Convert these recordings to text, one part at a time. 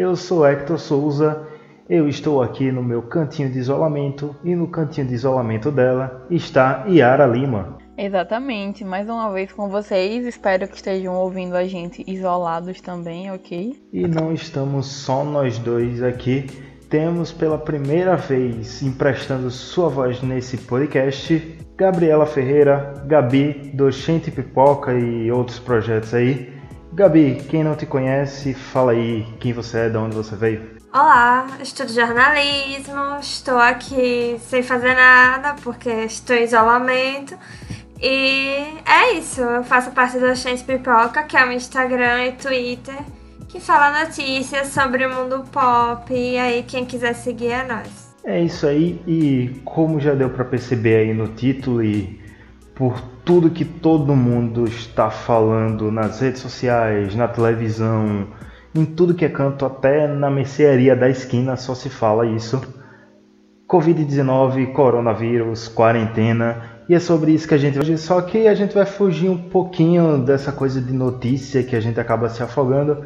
Eu sou Hector Souza, eu estou aqui no meu cantinho de isolamento e no cantinho de isolamento dela está Yara Lima. Exatamente, mais uma vez com vocês. Espero que estejam ouvindo a gente isolados também, ok? E não estamos só nós dois aqui. Temos pela primeira vez emprestando sua voz nesse podcast Gabriela Ferreira, Gabi, do Gente Pipoca e outros projetos aí. Gabi, quem não te conhece, fala aí quem você é, de onde você veio. Olá, estudo jornalismo, estou aqui sem fazer nada porque estou em isolamento. E é isso, eu faço parte do Gente Pipoca, que é um Instagram e Twitter que fala notícias sobre o mundo pop. E aí, quem quiser seguir é nós. É isso aí, e como já deu para perceber aí no título e por tudo que todo mundo está falando nas redes sociais, na televisão, em tudo que é canto, até na mercearia da esquina só se fala isso. Covid-19, coronavírus, quarentena, e é sobre isso que a gente vai. Só que a gente vai fugir um pouquinho dessa coisa de notícia que a gente acaba se afogando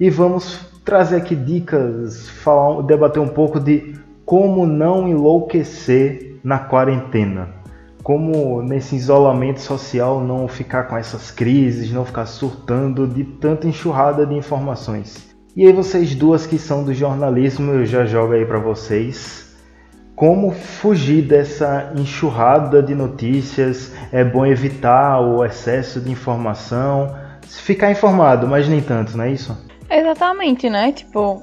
e vamos trazer aqui dicas, falar, debater um pouco de como não enlouquecer na quarentena. Como nesse isolamento social não ficar com essas crises, não ficar surtando de tanta enxurrada de informações. E aí vocês duas que são do jornalismo, eu já jogo aí para vocês como fugir dessa enxurrada de notícias, é bom evitar o excesso de informação, ficar informado, mas nem tanto, não é isso? Exatamente, né? Tipo,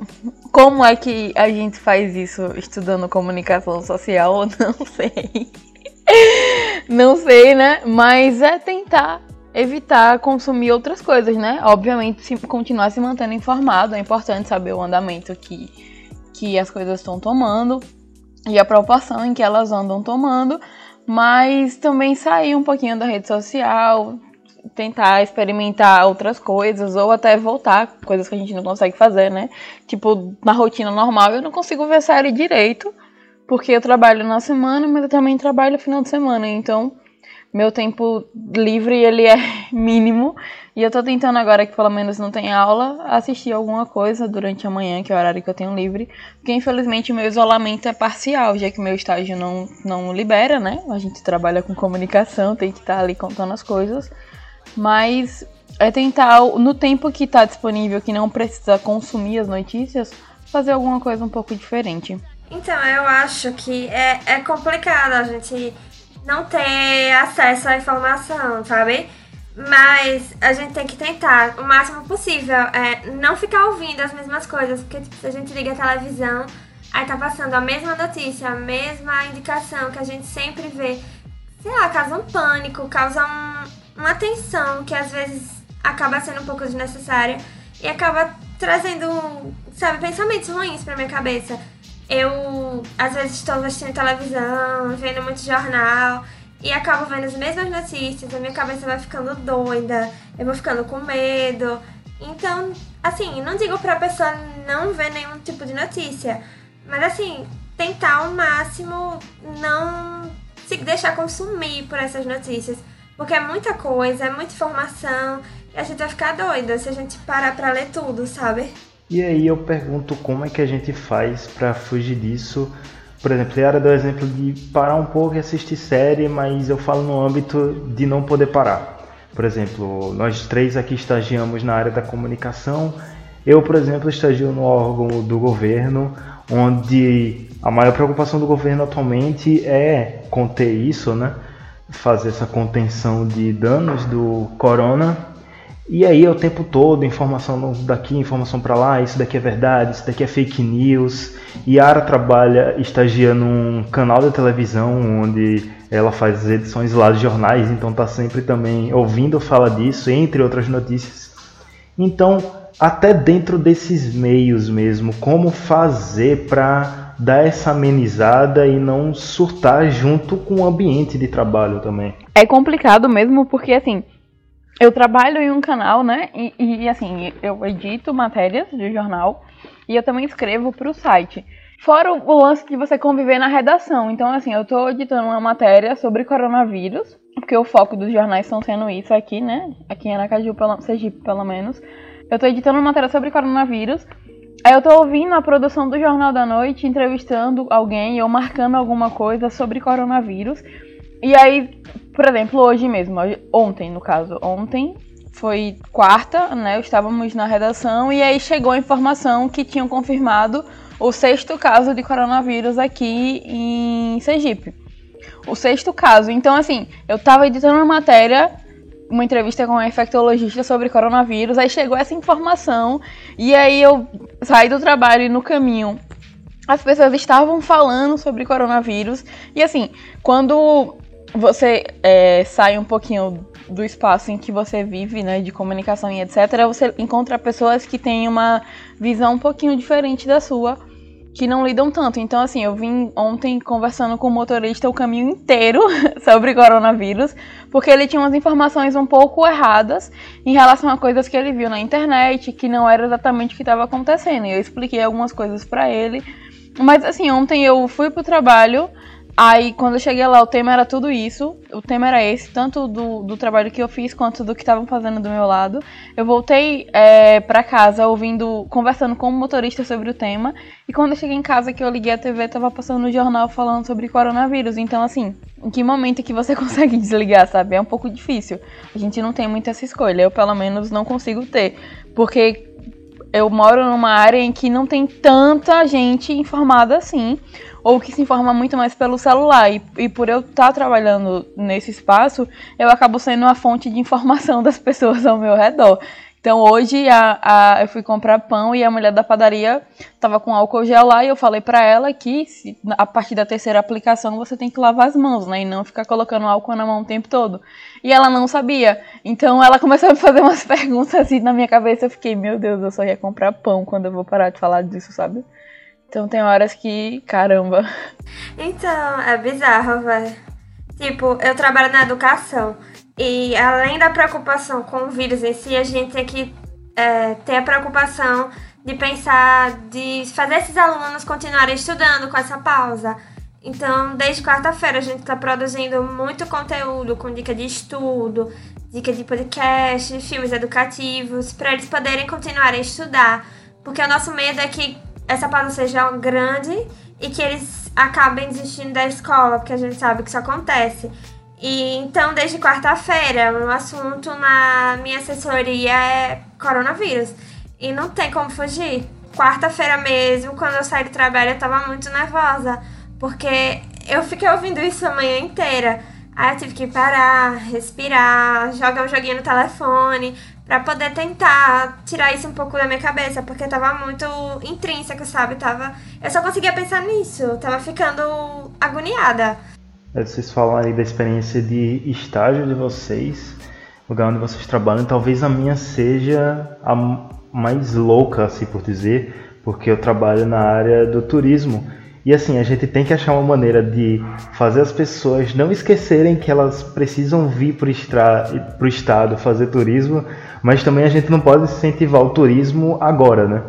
como é que a gente faz isso estudando comunicação social? Não sei. Não sei, né? Mas é tentar evitar consumir outras coisas, né? Obviamente, se, continuar se mantendo informado, é importante saber o andamento que, que as coisas estão tomando e a proporção em que elas andam tomando, mas também sair um pouquinho da rede social, tentar experimentar outras coisas ou até voltar, coisas que a gente não consegue fazer, né? Tipo, na rotina normal eu não consigo ver série direito, porque eu trabalho na semana, mas eu também trabalho no final de semana, então meu tempo livre ele é mínimo e eu tô tentando agora que pelo menos não tem aula assistir alguma coisa durante a manhã, que é o horário que eu tenho livre, porque infelizmente meu isolamento é parcial, já que meu estágio não, não libera, né? A gente trabalha com comunicação, tem que estar tá ali contando as coisas, mas é tentar no tempo que tá disponível, que não precisa consumir as notícias, fazer alguma coisa um pouco diferente. Então, eu acho que é, é complicado a gente não ter acesso à informação, sabe? Mas a gente tem que tentar o máximo possível é, não ficar ouvindo as mesmas coisas, porque tipo, se a gente liga a televisão, aí tá passando a mesma notícia, a mesma indicação que a gente sempre vê, sei lá, causa um pânico, causa um, uma tensão que às vezes acaba sendo um pouco desnecessária e acaba trazendo, sabe, pensamentos ruins pra minha cabeça eu às vezes estou assistindo televisão, vendo muito jornal e acabo vendo as mesmas notícias, a minha cabeça vai ficando doida, eu vou ficando com medo. Então, assim, não digo pra pessoa não ver nenhum tipo de notícia, mas assim, tentar ao máximo não se deixar consumir por essas notícias, porque é muita coisa, é muita informação e a gente vai ficar doida se a gente parar pra ler tudo, sabe? E aí eu pergunto como é que a gente faz para fugir disso. Por exemplo, Yara deu o exemplo de parar um pouco e assistir série, mas eu falo no âmbito de não poder parar. Por exemplo, nós três aqui estagiamos na área da comunicação. Eu, por exemplo, estagio no órgão do governo, onde a maior preocupação do governo atualmente é conter isso, né? Fazer essa contenção de danos do corona e aí o tempo todo, informação daqui, informação para lá, isso daqui é verdade, isso daqui é fake news. Yara trabalha, estagia num canal de televisão onde ela faz edições lá de jornais, então tá sempre também ouvindo falar disso, entre outras notícias. Então, até dentro desses meios mesmo, como fazer para dar essa amenizada e não surtar junto com o ambiente de trabalho também. É complicado mesmo porque assim, eu trabalho em um canal, né? E, e assim, eu edito matérias de jornal e eu também escrevo para o site. Fora o, lance de você conviver na redação. Então, assim, eu estou editando uma matéria sobre coronavírus, porque o foco dos jornais estão sendo isso aqui, né? Aqui em Aracaju, pelo, Sergipe, pelo menos. Eu estou editando uma matéria sobre coronavírus. Aí eu tô ouvindo a produção do Jornal da Noite, entrevistando alguém ou marcando alguma coisa sobre coronavírus. E aí, por exemplo, hoje mesmo, ontem no caso, ontem foi quarta, né? Estávamos na redação e aí chegou a informação que tinham confirmado o sexto caso de coronavírus aqui em Sergipe. O sexto caso. Então, assim, eu tava editando uma matéria, uma entrevista com um infectologista sobre coronavírus, aí chegou essa informação e aí eu saí do trabalho e no caminho as pessoas estavam falando sobre coronavírus. E assim, quando você é, sai um pouquinho do espaço em que você vive, né, de comunicação e etc., você encontra pessoas que têm uma visão um pouquinho diferente da sua, que não lidam tanto. Então, assim, eu vim ontem conversando com o motorista o caminho inteiro sobre coronavírus, porque ele tinha umas informações um pouco erradas em relação a coisas que ele viu na internet, que não era exatamente o que estava acontecendo. E eu expliquei algumas coisas para ele. Mas, assim, ontem eu fui pro trabalho Aí, quando eu cheguei lá, o tema era tudo isso. O tema era esse, tanto do, do trabalho que eu fiz quanto do que estavam fazendo do meu lado. Eu voltei é, para casa ouvindo, conversando com o motorista sobre o tema. E quando eu cheguei em casa, que eu liguei a TV, tava passando no jornal falando sobre coronavírus. Então, assim, em que momento que você consegue desligar, sabe? É um pouco difícil. A gente não tem muito essa escolha. Eu, pelo menos, não consigo ter. Porque eu moro numa área em que não tem tanta gente informada assim ou que se informa muito mais pelo celular. E, e por eu estar tá trabalhando nesse espaço, eu acabo sendo uma fonte de informação das pessoas ao meu redor. Então hoje a, a, eu fui comprar pão e a mulher da padaria estava com álcool gel lá e eu falei para ela que se, a partir da terceira aplicação você tem que lavar as mãos, né? E não ficar colocando álcool na mão o tempo todo. E ela não sabia. Então ela começou a me fazer umas perguntas assim na minha cabeça. Eu fiquei, meu Deus, eu só ia comprar pão quando eu vou parar de falar disso, sabe? Então tem horas que, caramba. Então, é bizarro, velho. Tipo, eu trabalho na educação. E além da preocupação com o vírus em si, a gente tem que é, ter a preocupação de pensar, de fazer esses alunos continuarem estudando com essa pausa. Então, desde quarta-feira, a gente está produzindo muito conteúdo com dica de estudo, dica de podcast, filmes educativos, para eles poderem continuarem a estudar. Porque o nosso medo é que essa pausa seja grande e que eles acabem desistindo da escola, porque a gente sabe que isso acontece. E então, desde quarta-feira, o assunto na minha assessoria é coronavírus. E não tem como fugir. Quarta-feira mesmo, quando eu saí do trabalho, eu tava muito nervosa, porque eu fiquei ouvindo isso a manhã inteira. Aí eu tive que parar, respirar, jogar um joguinho no telefone, para poder tentar tirar isso um pouco da minha cabeça, porque tava muito intrínseco, sabe? Tava, eu só conseguia pensar nisso, tava ficando agoniada. É, vocês falam aí da experiência de estágio de vocês, lugar onde vocês trabalham, talvez a minha seja a mais louca, assim por dizer, porque eu trabalho na área do turismo. E assim, a gente tem que achar uma maneira de fazer as pessoas não esquecerem que elas precisam vir para o estado fazer turismo, mas também a gente não pode incentivar o turismo agora, né?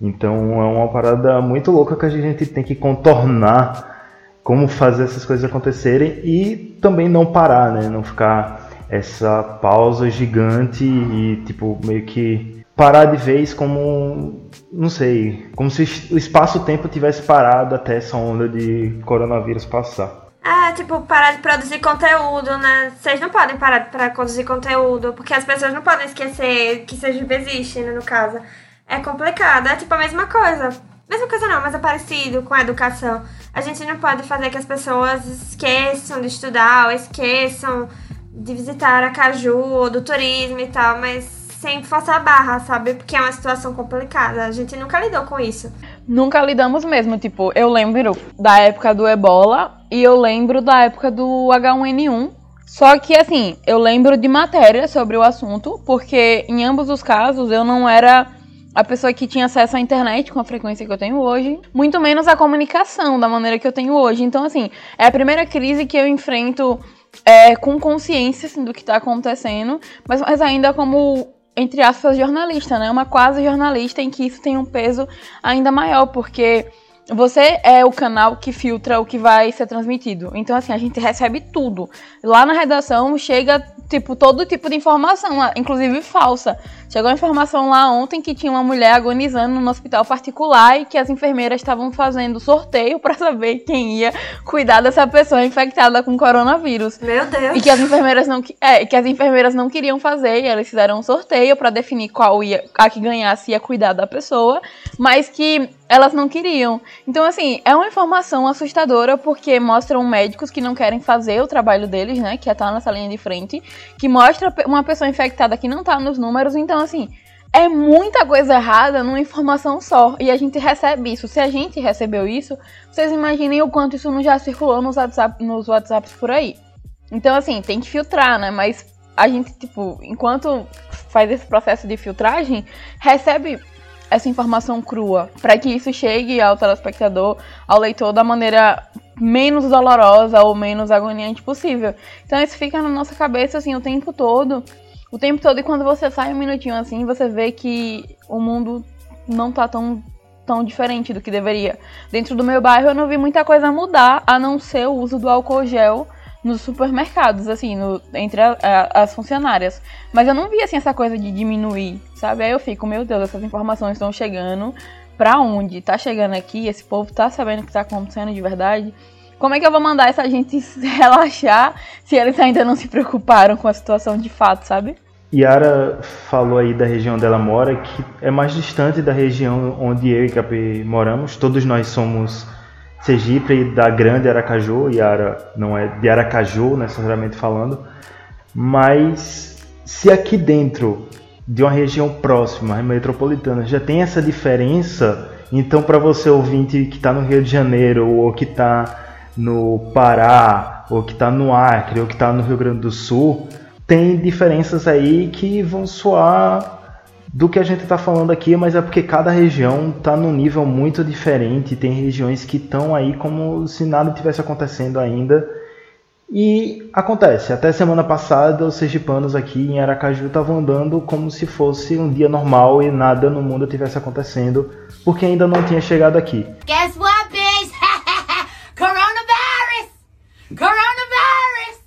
Então é uma parada muito louca que a gente tem que contornar como fazer essas coisas acontecerem e também não parar, né? Não ficar essa pausa gigante e tipo meio que parar de vez como não sei, como se o espaço-tempo tivesse parado até essa onda de coronavírus passar. É, tipo, parar de produzir conteúdo, né? Vocês não podem parar para produzir conteúdo, porque as pessoas não podem esquecer que Sergipe existe, né, no caso. É complicado, é tipo a mesma coisa. Mesma coisa não, mas é parecido com a educação. A gente não pode fazer que as pessoas esqueçam de estudar ou esqueçam de visitar a Caju ou do turismo e tal, mas sem forçar a barra, sabe? Porque é uma situação complicada. A gente nunca lidou com isso. Nunca lidamos mesmo. Tipo, eu lembro da época do ebola e eu lembro da época do H1N1. Só que, assim, eu lembro de matéria sobre o assunto, porque em ambos os casos eu não era a pessoa que tinha acesso à internet com a frequência que eu tenho hoje, muito menos a comunicação da maneira que eu tenho hoje. Então, assim, é a primeira crise que eu enfrento é, com consciência assim, do que está acontecendo, mas, mas ainda como entre aspas, jornalista, né? Uma quase jornalista em que isso tem um peso ainda maior, porque você é o canal que filtra o que vai ser transmitido. Então, assim, a gente recebe tudo. Lá na redação chega, tipo, todo tipo de informação, inclusive falsa. Chegou a informação lá ontem que tinha uma mulher agonizando no hospital particular e que as enfermeiras estavam fazendo sorteio para saber quem ia cuidar dessa pessoa infectada com coronavírus. Meu Deus. E que as enfermeiras não, é, que as enfermeiras não queriam fazer, e elas fizeram um sorteio para definir qual ia a que ganhasse ia cuidar da pessoa, mas que elas não queriam. Então, assim, é uma informação assustadora porque mostram médicos que não querem fazer o trabalho deles, né? Que é estar nessa linha de frente, que mostra uma pessoa infectada que não tá nos números. Então, assim, é muita coisa errada numa informação só. E a gente recebe isso. Se a gente recebeu isso, vocês imaginem o quanto isso não já circulou nos, WhatsApp, nos WhatsApps por aí. Então, assim, tem que filtrar, né? Mas a gente, tipo, enquanto faz esse processo de filtragem, recebe essa informação crua, para que isso chegue ao telespectador, ao leitor da maneira menos dolorosa ou menos agoniante possível. Então isso fica na nossa cabeça assim o tempo todo, o tempo todo e quando você sai um minutinho assim, você vê que o mundo não tá tão tão diferente do que deveria. Dentro do meu bairro eu não vi muita coisa mudar, a não ser o uso do álcool gel nos supermercados, assim, no, entre a, a, as funcionárias. Mas eu não vi, assim, essa coisa de diminuir, sabe? Aí eu fico, meu Deus, essas informações estão chegando pra onde? Tá chegando aqui, esse povo tá sabendo o que tá acontecendo de verdade. Como é que eu vou mandar essa gente relaxar se eles ainda não se preocuparam com a situação de fato, sabe? Yara falou aí da região dela mora, que é mais distante da região onde eu e Capê moramos. Todos nós somos Sergipe da Grande Aracaju, Yara não é de Aracaju necessariamente falando, mas se aqui dentro de uma região próxima, metropolitana, já tem essa diferença, então para você ouvinte que está no Rio de Janeiro, ou que está no Pará, ou que está no Acre, ou que está no Rio Grande do Sul, tem diferenças aí que vão soar do que a gente está falando aqui, mas é porque cada região está num nível muito diferente. Tem regiões que estão aí como se nada tivesse acontecendo ainda. E acontece, até semana passada os sergipanos aqui em Aracaju estavam andando como se fosse um dia normal e nada no mundo tivesse acontecendo, porque ainda não tinha chegado aqui. Guess what, bitch? Coronavirus! Coronavirus!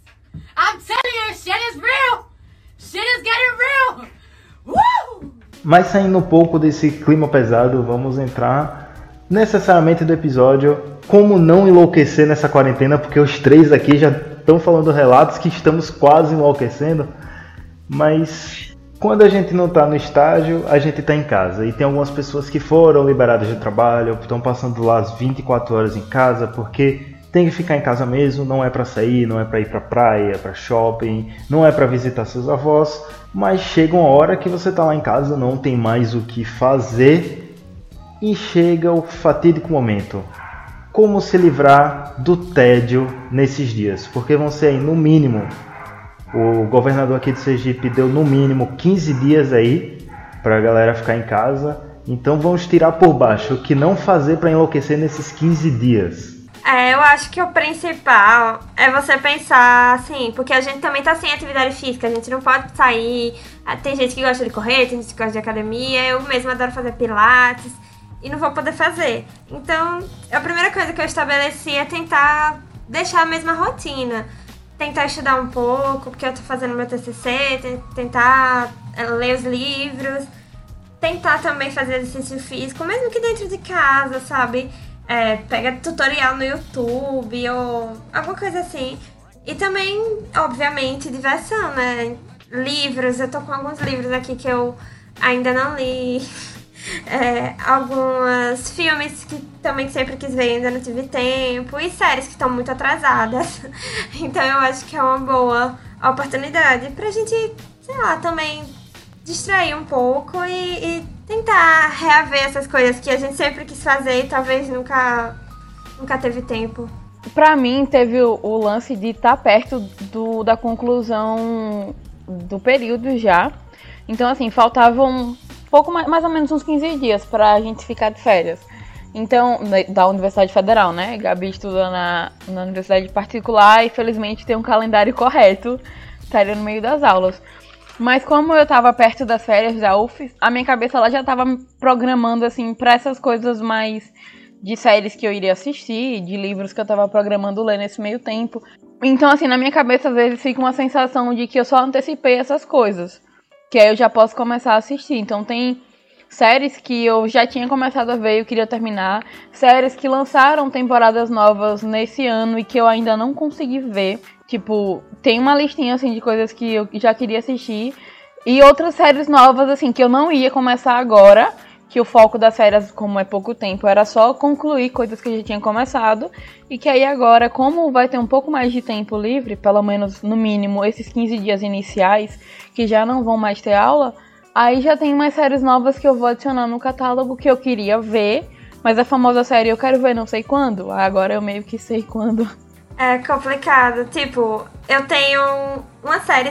I'm telling you, shit is real! Shit is getting real! Woo! Mas saindo um pouco desse clima pesado, vamos entrar necessariamente do episódio como não enlouquecer nessa quarentena, porque os três aqui já estão falando relatos que estamos quase enlouquecendo, mas quando a gente não está no estágio, a gente está em casa. E tem algumas pessoas que foram liberadas de trabalho, estão passando lá as 24 horas em casa, porque tem que ficar em casa mesmo, não é para sair, não é para ir para praia, para shopping, não é para visitar seus avós, mas chega uma hora que você está lá em casa, não tem mais o que fazer e chega o fatídico momento. Como se livrar do tédio nesses dias? Porque vão ser aí no mínimo, o governador aqui de Sergipe deu no mínimo 15 dias aí para a galera ficar em casa. Então vamos tirar por baixo o que não fazer para enlouquecer nesses 15 dias. É, eu acho que o principal é você pensar assim, porque a gente também tá sem atividade física, a gente não pode sair. Ah, tem gente que gosta de correr, tem gente que gosta de academia, eu mesma adoro fazer pilates e não vou poder fazer. Então, a primeira coisa que eu estabeleci é tentar deixar a mesma rotina. Tentar estudar um pouco, porque eu tô fazendo meu TCC, tentar eh, ler os livros, tentar também fazer exercício físico, mesmo que dentro de casa, sabe? É, pega tutorial no YouTube ou alguma coisa assim. E também, obviamente, diversão, né? Livros, eu tô com alguns livros aqui que eu ainda não li. É, alguns filmes que também sempre quis ver ainda não tive tempo. E séries que estão muito atrasadas. Então eu acho que é uma boa oportunidade pra gente, sei lá, também distrair um pouco e, e tentar reaver essas coisas que a gente sempre quis fazer e talvez nunca, nunca teve tempo. Pra mim, teve o, o lance de estar tá perto do, da conclusão do período já. Então, assim, faltavam pouco mais, mais ou menos uns 15 dias pra gente ficar de férias. Então, da Universidade Federal, né? Gabi estuda na, na universidade particular e felizmente tem um calendário correto, estaria no meio das aulas. Mas como eu tava perto das férias da UF, a minha cabeça lá já tava programando assim para essas coisas mais de séries que eu iria assistir, de livros que eu tava programando ler nesse meio tempo. Então, assim, na minha cabeça às vezes fica uma sensação de que eu só antecipei essas coisas. Que aí eu já posso começar a assistir. Então tem séries que eu já tinha começado a ver e eu queria terminar, séries que lançaram temporadas novas nesse ano e que eu ainda não consegui ver. Tipo, tem uma listinha assim de coisas que eu já queria assistir e outras séries novas assim que eu não ia começar agora, que o foco das férias, como é pouco tempo, era só concluir coisas que eu já tinha começado e que aí agora, como vai ter um pouco mais de tempo livre, pelo menos no mínimo esses 15 dias iniciais, que já não vão mais ter aula, Aí já tem umas séries novas que eu vou adicionar no catálogo que eu queria ver, mas a famosa série eu quero ver não sei quando. Agora eu meio que sei quando. É complicado. Tipo, eu tenho uma série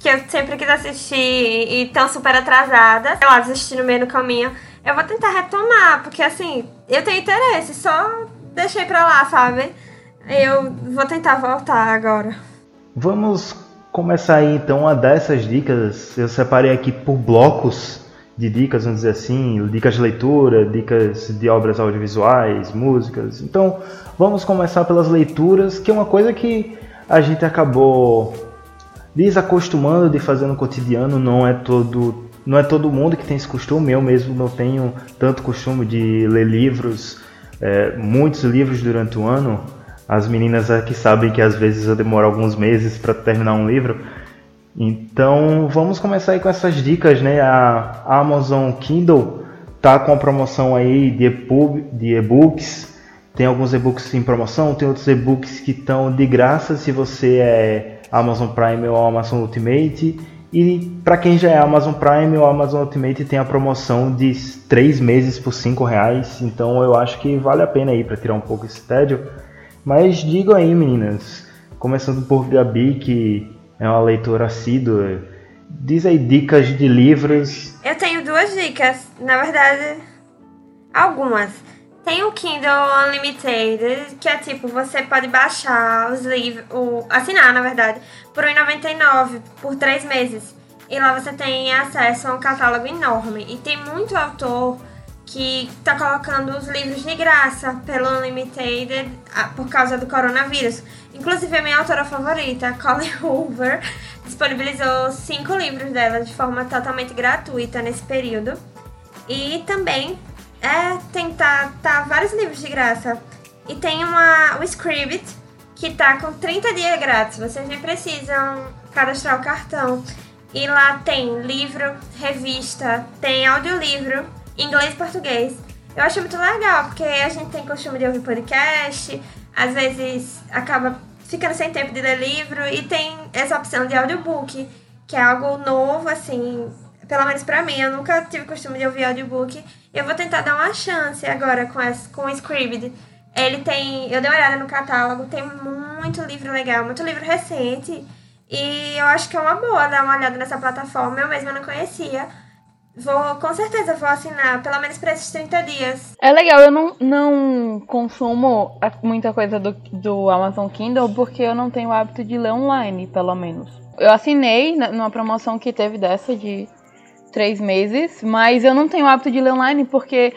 que eu sempre quis assistir e estão super atrasadas. Eu assisti no meio do caminho. Eu vou tentar retomar, porque assim, eu tenho interesse, só deixei pra lá, sabe? Eu vou tentar voltar agora. Vamos começar aí então a dar essas dicas. Eu separei aqui por blocos de dicas, vamos dizer assim, dicas de leitura, dicas de obras audiovisuais, músicas. Então, vamos começar pelas leituras, que é uma coisa que a gente acabou desacostumando de fazer no cotidiano, não é todo não é todo mundo que tem esse costume, eu mesmo não tenho tanto costume de ler livros, é, muitos livros durante o ano, as meninas aqui sabem que às vezes eu demoro alguns meses para terminar um livro. Então vamos começar aí com essas dicas, né? A Amazon Kindle tá com a promoção aí de e-books. Tem alguns e-books em promoção, tem outros e-books que estão de graça se você é Amazon Prime ou Amazon Ultimate. E para quem já é Amazon Prime ou Amazon Ultimate tem a promoção de 3 meses por 5 reais. Então eu acho que vale a pena aí para tirar um pouco esse tédio. Mas digo aí, meninas, começando por Gabi, que é uma leitora assídua, diz aí dicas de livros. Eu tenho duas dicas, na verdade, algumas. Tem o Kindle Unlimited, que é tipo, você pode baixar os livros, assinar, na verdade, por R$1,99 por três meses. E lá você tem acesso a um catálogo enorme. E tem muito autor que tá colocando os livros de graça pelo Unlimited ah, por causa do coronavírus. Inclusive, a minha autora favorita, Colin Hoover, disponibilizou cinco livros dela de forma totalmente gratuita nesse período. E também é, tem tá, tá vários livros de graça. E tem uma, o Scribd, que tá com 30 dias grátis. Vocês nem precisam cadastrar o cartão. E lá tem livro, revista, tem audiolivro inglês e português. Eu acho muito legal, porque a gente tem costume de ouvir podcast, às vezes acaba ficando sem tempo de ler livro e tem essa opção de audiobook, que é algo novo, assim, pelo menos pra mim. Eu nunca tive costume de ouvir audiobook. Eu vou tentar dar uma chance agora com, esse, com o Scribd. Ele tem. Eu dei uma olhada no catálogo, tem muito livro legal, muito livro recente. E eu acho que é uma boa dar uma olhada nessa plataforma. Eu mesma não conhecia. Vou, com certeza vou assinar, pelo menos para esses 30 dias. É legal, eu não, não consumo muita coisa do, do Amazon Kindle porque eu não tenho o hábito de ler online, pelo menos. Eu assinei numa promoção que teve dessa de três meses, mas eu não tenho o hábito de ler online porque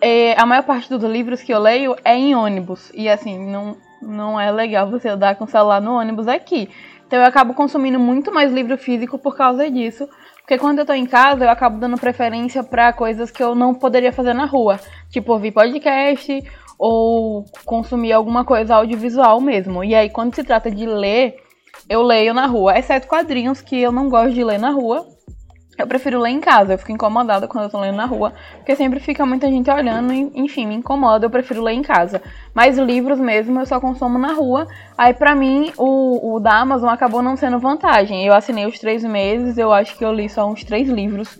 é, a maior parte dos livros que eu leio é em ônibus. E assim, não, não é legal você andar com o celular no ônibus aqui. Então eu acabo consumindo muito mais livro físico por causa disso. Porque quando eu tô em casa, eu acabo dando preferência para coisas que eu não poderia fazer na rua. Tipo, ouvir podcast ou consumir alguma coisa audiovisual mesmo. E aí, quando se trata de ler, eu leio na rua. Exceto quadrinhos que eu não gosto de ler na rua. Eu prefiro ler em casa, eu fico incomodada quando eu tô lendo na rua, porque sempre fica muita gente olhando e, enfim, me incomoda, eu prefiro ler em casa. Mas livros mesmo eu só consumo na rua. Aí pra mim, o, o da Amazon acabou não sendo vantagem. Eu assinei os três meses, eu acho que eu li só uns três livros.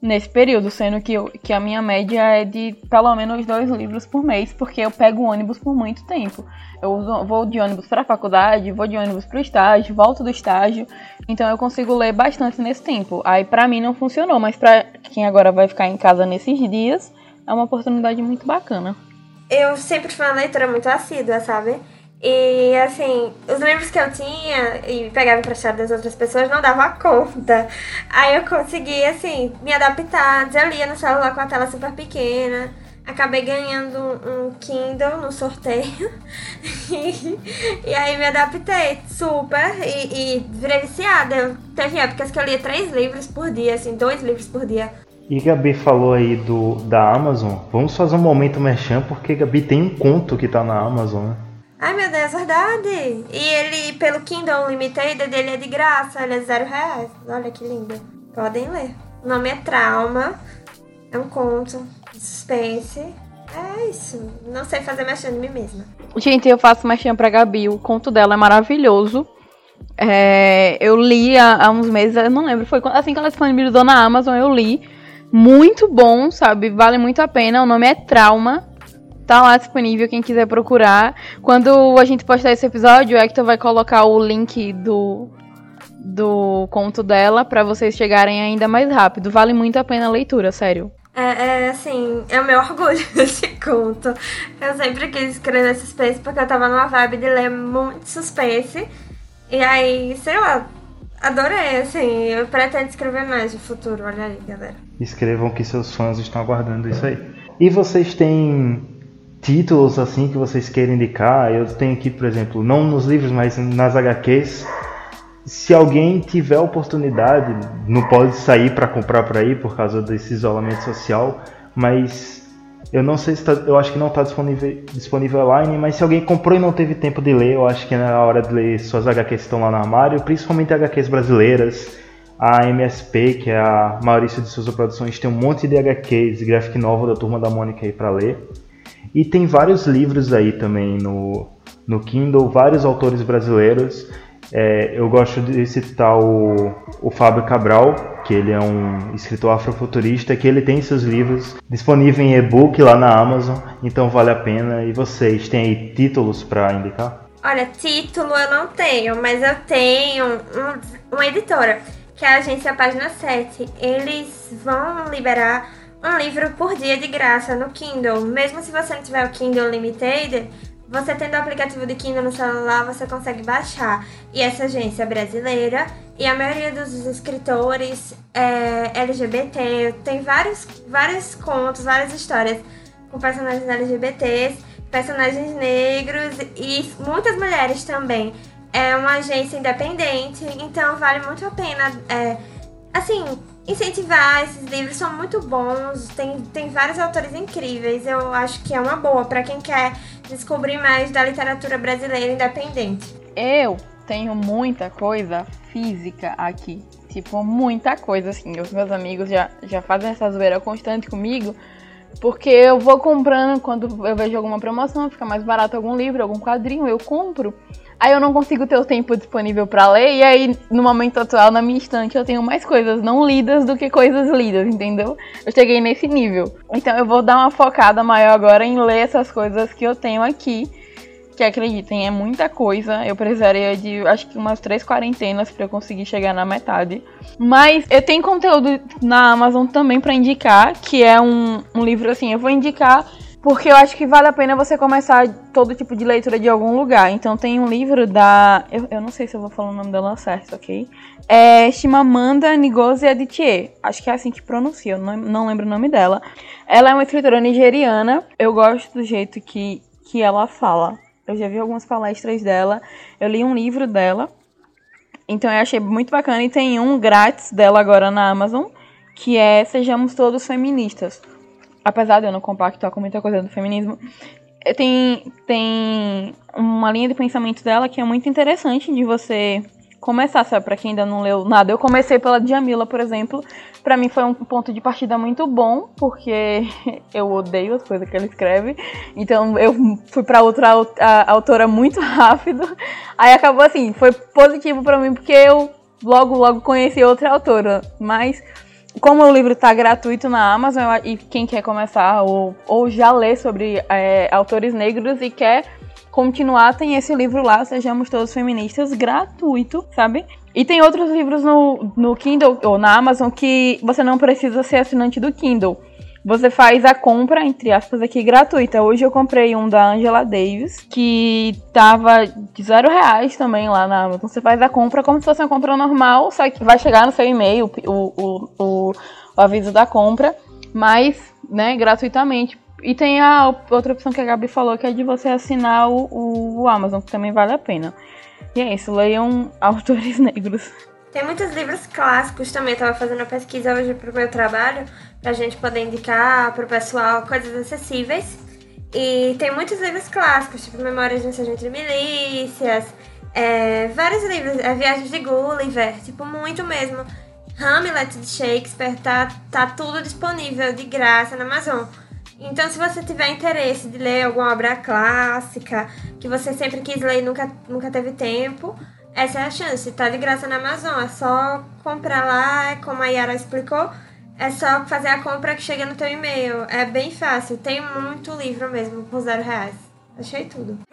Nesse período, sendo que, eu, que a minha média é de pelo menos dois livros por mês, porque eu pego ônibus por muito tempo. Eu uso- vou de ônibus para a faculdade, vou de ônibus para o estágio, volto do estágio, então eu consigo ler bastante nesse tempo. Aí pra mim não funcionou, mas pra quem agora vai ficar em casa nesses dias, é uma oportunidade muito bacana. Eu sempre fui uma leitora muito assídua, sabe? E assim, os livros que eu tinha e pegava emprestado das outras pessoas não dava conta. Aí eu consegui, assim, me adaptar. Eu lia no celular com a tela super pequena. Acabei ganhando um, Kindle no sorteio. E, e aí me adaptei super e, e virei viciada. Teve épocas que eu lia três livros por dia, assim, dois livros por dia. E Gabi falou aí do da Amazon. Vamos fazer um momento merchan, porque Gabi tem um conto que tá na Amazon, né? Ai meu Deus, verdade! E ele, pelo Kindle Unlimited, dele é de graça, ele é zero reais. Olha que lindo. Podem ler. O nome é Trauma. É um conto de suspense. É isso. Não sei fazer mexendo em mim mesma. Gente, eu faço machinha pra Gabi, o conto dela é maravilhoso. É, eu li há, há uns meses, eu não lembro, foi assim que ela disponibilizou na Amazon, eu li. Muito bom, sabe? Vale muito a pena. O nome é Trauma. Tá lá disponível, quem quiser procurar. Quando a gente postar esse episódio, o Hector vai colocar o link do, do conto dela pra vocês chegarem ainda mais rápido. Vale muito a pena a leitura, sério. É, é, assim, é o meu orgulho esse conto. Eu sempre quis escrever suspense porque eu tava numa vibe de ler muito suspense. E aí, sei lá, adorei, assim. Eu pretendo escrever mais no futuro, olha aí, galera. Escrevam que seus fãs estão aguardando isso aí. E vocês têm títulos assim que vocês queiram indicar? Eu tenho aqui, por exemplo, não nos livros, mas nas HQs. Se alguém tiver oportunidade, não pode sair para comprar por aí por causa desse isolamento social, mas eu não sei se tá, eu acho que não está disponível, disponível online, mas se alguém comprou e não teve tempo de ler, eu acho que é na hora de ler suas HQs estão lá no armário, principalmente HQs brasileiras. A MSP, que é a Maurício de Souza Produções, tem um monte de HQs, graphic novel da Turma da Mônica aí para ler. E tem vários livros aí também no, no Kindle, vários autores brasileiros. É, eu gosto de citar o, o Fábio Cabral, que ele é um escritor afrofuturista, que ele tem seus livros disponíveis em e-book lá na Amazon, então vale a pena. E vocês têm aí títulos para indicar? Olha, título eu não tenho, mas eu tenho um- uma editora, que é a agência Página 7. Eles vão liberar um livro por dia de graça no Kindle. Mesmo se você não tiver o Kindle Limited, você tendo o aplicativo de Kindle no celular, você consegue baixar. E essa agência é brasileira e a maioria dos escritores é LGBT. Tem vários, vários contos, várias histórias com personagens LGBTs, personagens negros e muitas mulheres também. É uma agência independente, então vale muito a pena, é, assim, incentivar. Esses livros são muito bons, tem, tem vários autores incríveis. Eu acho que é uma boa para quem quer descobrir mais da literatura brasileira independente. Eu tenho muita coisa física aqui. Tipo, muita coisa, assim. Os meus amigos já, já fazem essa zoeira constante comigo. Porque eu vou comprando quando eu vejo alguma promoção, fica mais barato algum livro, algum quadrinho, eu compro. Aí eu não consigo ter o tempo disponível pra ler, e aí no momento atual, na minha estante, eu tenho mais coisas não lidas do que coisas lidas, entendeu? Eu cheguei nesse nível. Então eu vou dar uma focada maior agora em ler essas coisas que eu tenho aqui. Que acreditem, é muita coisa. Eu precisaria de acho que umas três quarentenas pra eu conseguir chegar na metade. Mas eu tenho conteúdo na Amazon também pra indicar, que é um, um livro assim, eu vou indicar porque eu acho que vale a pena você começar todo tipo de leitura de algum lugar. Então tem um livro da. Eu, eu não sei se eu vou falar o nome dela certo, ok? É Chimamanda Ngozi Adichie. Acho que é assim que pronuncia, eu não, não lembro o nome dela. Ela é uma escritora nigeriana. Eu gosto do jeito que, que ela fala. Eu já vi algumas palestras dela. Eu li um livro dela. Então eu achei muito bacana. E tem um grátis dela agora na Amazon, que é Sejamos Todos Feministas. Apesar de eu não compactuar com muita coisa do feminismo, eh, tem, tem uma linha de pensamento dela que é muito interessante de você começar, sabe? Pra quem ainda não leu nada. Eu comecei pela Djamila, por exemplo. Pra mim foi um ponto de partida muito bom, porque eu odeio as coisas que ela escreve. Então eu fui pra outra autora muito rápido. Aí acabou assim, foi positivo pra mim, porque eu logo, logo conheci outra autora. Mas como o livro está gratuito na Amazon e quem quer começar ou, ou já ler sobre é, autores negros e quer continuar, tem esse livro lá, Sejamos Todos Feministas, gratuito, sabe? E tem outros livros no, no Kindle ou na Amazon que você não precisa ser assinante do Kindle. Você faz a compra, entre aspas, aqui gratuita. Hoje eu comprei um da Angela Davis, que tava de zero reais também lá na Amazon. Você faz a compra como se fosse uma compra normal, só que vai chegar no seu e-mail o, o, o, o aviso da compra, mas, né, gratuitamente. E tem a outra opção que a Gabi falou, que é de você assinar o, o Amazon, que também vale a pena. E é isso, leiam autores negros. Tem muitos livros clássicos também. Eu tava fazendo uma pesquisa hoje pro meu trabalho, pra gente poder indicar pro pessoal coisas acessíveis. E tem muitos livros clássicos, tipo Memórias de um Sargento de Milícias, é, vários livros, é, Viagens de Gulliver, tipo, muito mesmo. Hamlet de Shakespeare, tá, tá tudo disponível de graça na Amazon. Então, se você tiver interesse de ler alguma obra clássica, que você sempre quis ler e nunca, nunca teve tempo, essa é a chance, tá de graça na Amazon. É só comprar lá, é como a Yara explicou, é só fazer a compra que chega no teu e-mail. É bem fácil, tem muito livro mesmo por zero reais. Achei tudo.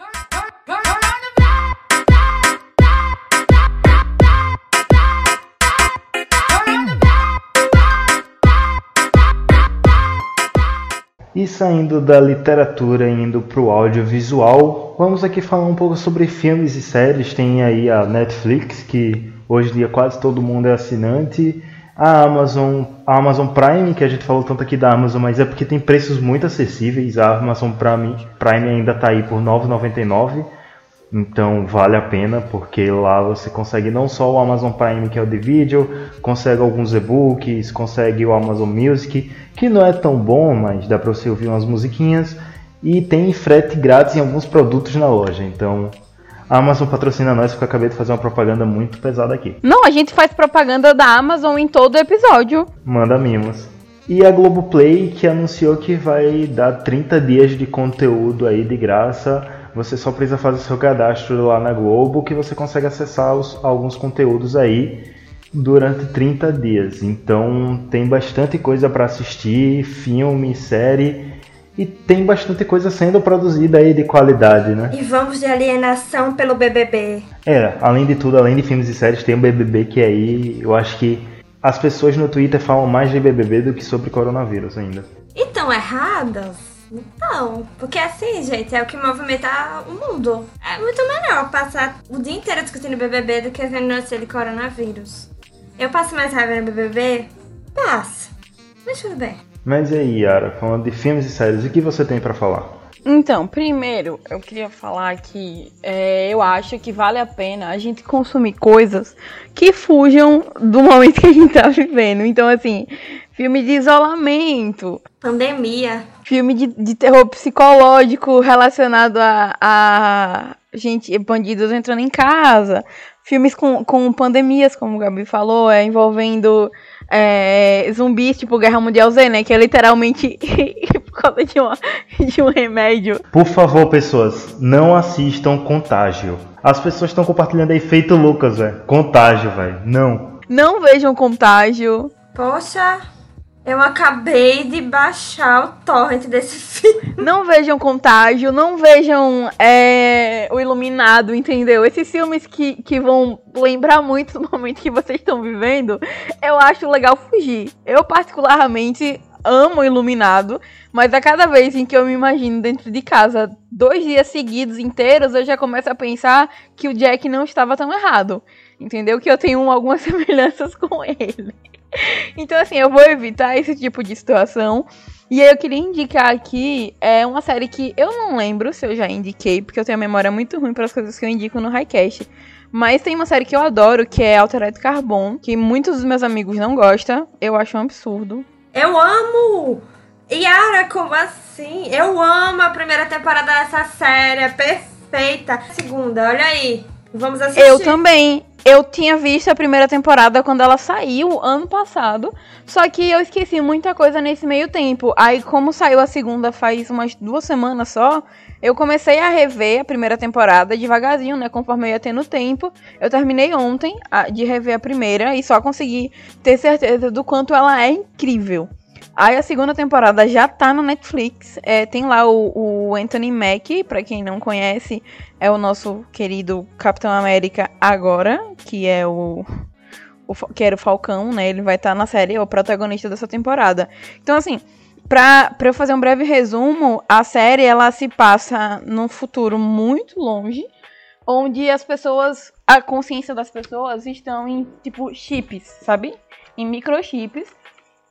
E saindo da literatura indo para o audiovisual, vamos aqui falar um pouco sobre filmes e séries. Tem aí a Netflix, que hoje em dia quase todo mundo é assinante. A Amazon, a Amazon Prime, que a gente falou tanto aqui da Amazon, mas é porque tem preços muito acessíveis. A Amazon Prime, Prime ainda está aí por R$ 9,99 então vale a pena porque lá você consegue não só o Amazon Prime que é o de vídeo, consegue alguns e-books, consegue o Amazon Music, que não é tão bom, mas dá para você ouvir umas musiquinhas e tem frete grátis em alguns produtos na loja. Então a Amazon patrocina nós porque eu acabei de fazer uma propaganda muito pesada aqui. Não, a gente faz propaganda da Amazon em todo episódio. Manda mimos. E a Globoplay que anunciou que vai dar 30 dias de conteúdo aí de graça você só precisa fazer seu cadastro lá na Globo que você consegue acessar os, alguns conteúdos aí durante 30 dias. Então tem bastante coisa para assistir, filme, série e tem bastante coisa sendo produzida aí de qualidade, né? E vamos de alienação pelo BBB. É, além de tudo, além de filmes e séries, tem o BBB que aí eu acho que as pessoas no Twitter falam mais de BBB do que sobre coronavírus ainda. E tão erradas? Não, porque assim, gente, é o que movimenta o mundo. É muito melhor passar o dia inteiro discutindo BBB do que vendo notícia de coronavírus. Eu passo mais raiva no BBB? Passo. Mas tudo bem. Mas e aí, Yara, falando de filmes e séries, o que você tem para falar? Então, primeiro, eu queria falar que é, eu acho que vale a pena a gente consumir coisas que fujam do momento que a gente tá vivendo. Então, assim, filme de isolamento. Pandemia. Filme de, de terror psicológico relacionado a, a gente, bandidos entrando em casa. Filmes com, com pandemias, como o Gabi falou, é, envolvendo é, zumbis, tipo Guerra Mundial Z, né? Que é literalmente por causa de, uma, de um remédio. Por favor, pessoas, não assistam Contágio. As pessoas estão compartilhando aí feito Lucas, velho. Contágio, velho. Não. Não vejam Contágio. Poxa, eu acabei de baixar o torrent desse filme. Não vejam Contágio, não vejam é, O Iluminado, entendeu? Esses filmes que, que vão lembrar muito do momento que vocês estão vivendo, eu acho legal fugir. Eu, particularmente, amo o Iluminado, mas a cada vez em que eu me imagino dentro de casa dois dias seguidos inteiros, eu já começo a pensar que o Jack não estava tão errado. Entendeu? Que eu tenho algumas semelhanças com ele. Então, assim, eu vou evitar esse tipo de situação. E aí eu queria indicar aqui é uma série que eu não lembro se eu já indiquei, porque eu tenho a memória muito ruim para as coisas que eu indico no Highcast. Mas tem uma série que eu adoro, que é Altered Carbon, que muitos dos meus amigos não gostam. Eu acho um absurdo. Eu amo! Yara, como assim? Eu amo a primeira temporada dessa série, é perfeita. Segunda, olha aí. Vamos assistir. Eu também. Eu tinha visto a primeira temporada quando ela saiu ano passado, só que eu esqueci muita coisa nesse meio tempo. Aí, como saiu a segunda faz umas duas semanas só, eu comecei a rever a primeira temporada devagarzinho, né? Conforme eu ia tendo tempo. Eu terminei ontem de rever a primeira e só consegui ter certeza do quanto ela é incrível. Aí a segunda temporada já tá no Netflix. É, tem lá o, o Anthony Mackie, para quem não conhece, é o nosso querido Capitão América agora, que é o, o que era o Falcão, né? Ele vai estar tá na série, é o protagonista dessa temporada. Então assim, Pra, pra eu fazer um breve resumo, a série ela se passa num futuro muito longe, onde as pessoas, a consciência das pessoas estão em tipo chips, sabe? Em microchips.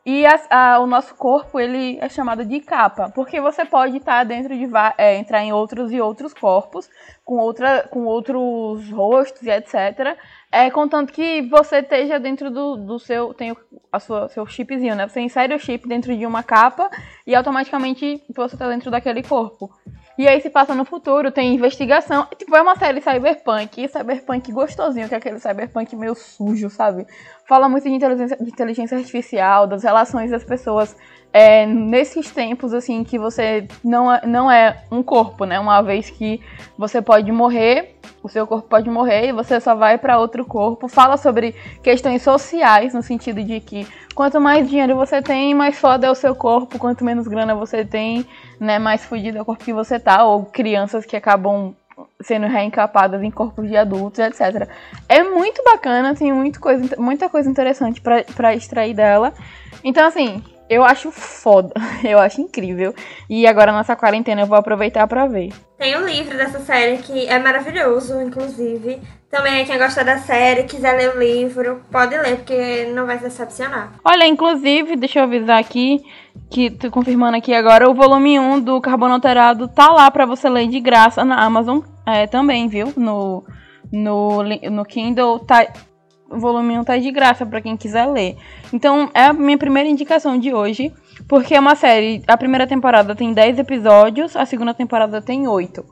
E a, a, o nosso corpo ele é chamado de capa, porque você pode estar dentro de é, entrar em outros e outros corpos, com, outra, com outros rostos e etc. É, contanto que você esteja dentro do, do seu. Tem a sua, seu chipzinho, né? Você insere o chip dentro de uma capa e automaticamente você está dentro daquele corpo. E aí se passa no futuro, tem investigação. Tipo, é uma série cyberpunk. Cyberpunk gostosinho, que é aquele cyberpunk meio sujo, sabe? Fala muito de inteligência, de inteligência artificial, das relações das pessoas é, nesses tempos, assim, que você não, é, não é um corpo, né? Uma vez que você pode morrer, o seu corpo pode morrer e você só vai para outro corpo. Fala sobre questões sociais, no sentido de que quanto mais dinheiro você tem, mais foda é o seu corpo, quanto menos grana você tem, né? Mais fudido é o corpo que você tá, ou crianças que acabam sendo reencapadas em corpos de adultos, etc. É muito bacana, tem muito coisa, muita coisa interessante para extrair dela. Então, assim, eu acho foda, eu acho incrível. E agora nessa quarentena eu vou aproveitar para ver. Tem um livro dessa série que é maravilhoso, inclusive. Também quem gosta da série, quiser ler o livro, pode ler, porque não vai se decepcionar. Olha, inclusive, deixa eu avisar aqui, que tô confirmando aqui agora, o volume 1 do Carbono Alterado tá lá para você ler de graça na Amazon é, também, viu? No, no, no Kindle tá, o volume 1 tá de graça para quem quiser ler. Então, é a minha primeira indicação de hoje, porque é uma série, a primeira temporada tem 10 episódios, a segunda temporada tem 8.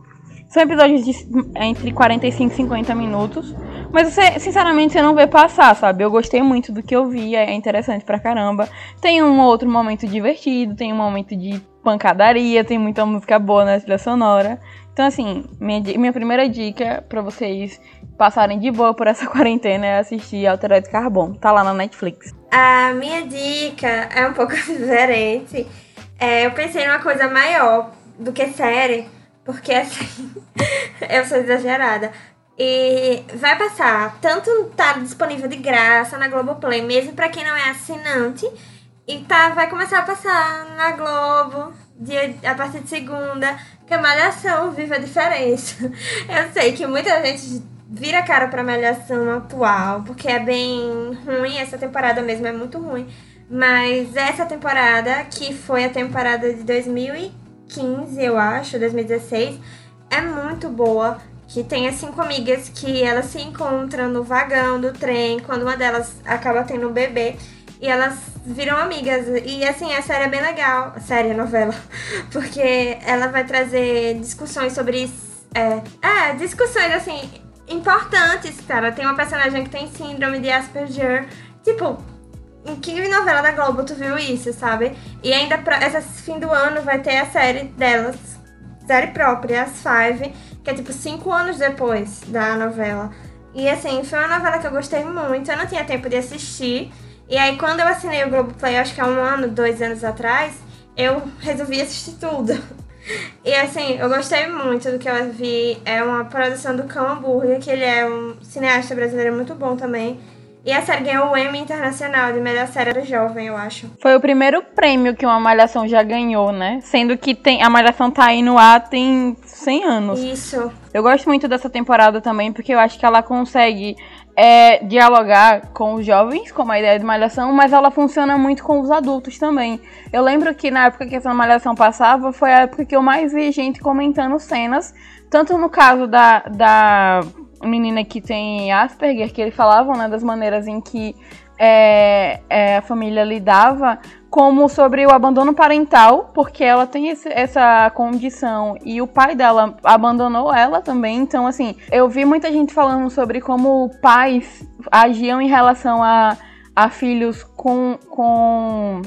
São episódios de entre 45 e 50 minutos, mas você, sinceramente, você não vê passar, sabe? Eu gostei muito do que eu vi, é interessante pra caramba. Tem um outro momento divertido, tem um momento de pancadaria, tem muita música boa na trilha sonora. Então, assim, minha, minha primeira dica para vocês passarem de boa por essa quarentena é assistir Altered Carbon. Tá lá na Netflix. A minha dica é um pouco diferente. É, eu pensei numa coisa maior do que série, porque assim, eu sou exagerada. E vai passar, tanto tá disponível de graça na Globoplay, mesmo para quem não é assinante, e tá, vai começar a passar na Globo dia, a partir de segunda, que a Malhação vive a diferença. Eu sei que muita gente vira cara pra Malhação atual, porque é bem ruim, essa temporada mesmo é muito ruim. Mas essa temporada, que foi a temporada de 2015, eu acho, 2016, é muito boa. Que tem as cinco amigas que elas se encontram no vagão do trem, quando uma delas acaba tendo um bebê. E elas viram amigas. E assim, a série é bem legal. A série, a novela. Porque ela vai trazer discussões sobre. É, é, discussões assim, importantes, cara. Tem uma personagem que tem síndrome de Asperger. Tipo, em que novela da Globo tu viu isso, sabe? E ainda pra esse fim do ano vai ter a série delas, série própria, as Five, que é tipo cinco anos depois da novela. E assim, foi uma novela que eu gostei muito. Eu não tinha tempo de assistir. E aí, quando eu assinei o Globoplay, acho que há um ano, dois anos atrás, eu resolvi assistir tudo. E assim, eu gostei muito do que eu vi. É uma produção do Cão Hambúrguer, que ele é um cineasta brasileiro muito bom também. E a série ganhou o Emmy Internacional de melhor série do jovem, eu acho. Foi o primeiro prêmio que uma Malhação já ganhou, né? Sendo que tem, a Malhação tá aí no ar tem 100 anos. Isso. Eu gosto muito dessa temporada também, porque eu acho que ela consegue é, dialogar com os jovens, como a ideia de malhação, mas ela funciona muito com os adultos também. Eu lembro que na época que essa malhação passava, foi a época que eu mais vi gente comentando cenas, tanto no caso da, da menina que tem Asperger, que eles falavam né, das maneiras em que é, é, a família lidava como sobre o abandono parental, porque ela tem esse, essa condição e o pai dela abandonou ela também. Então, assim, eu vi muita gente falando sobre como pais agiam em relação a, a filhos com, com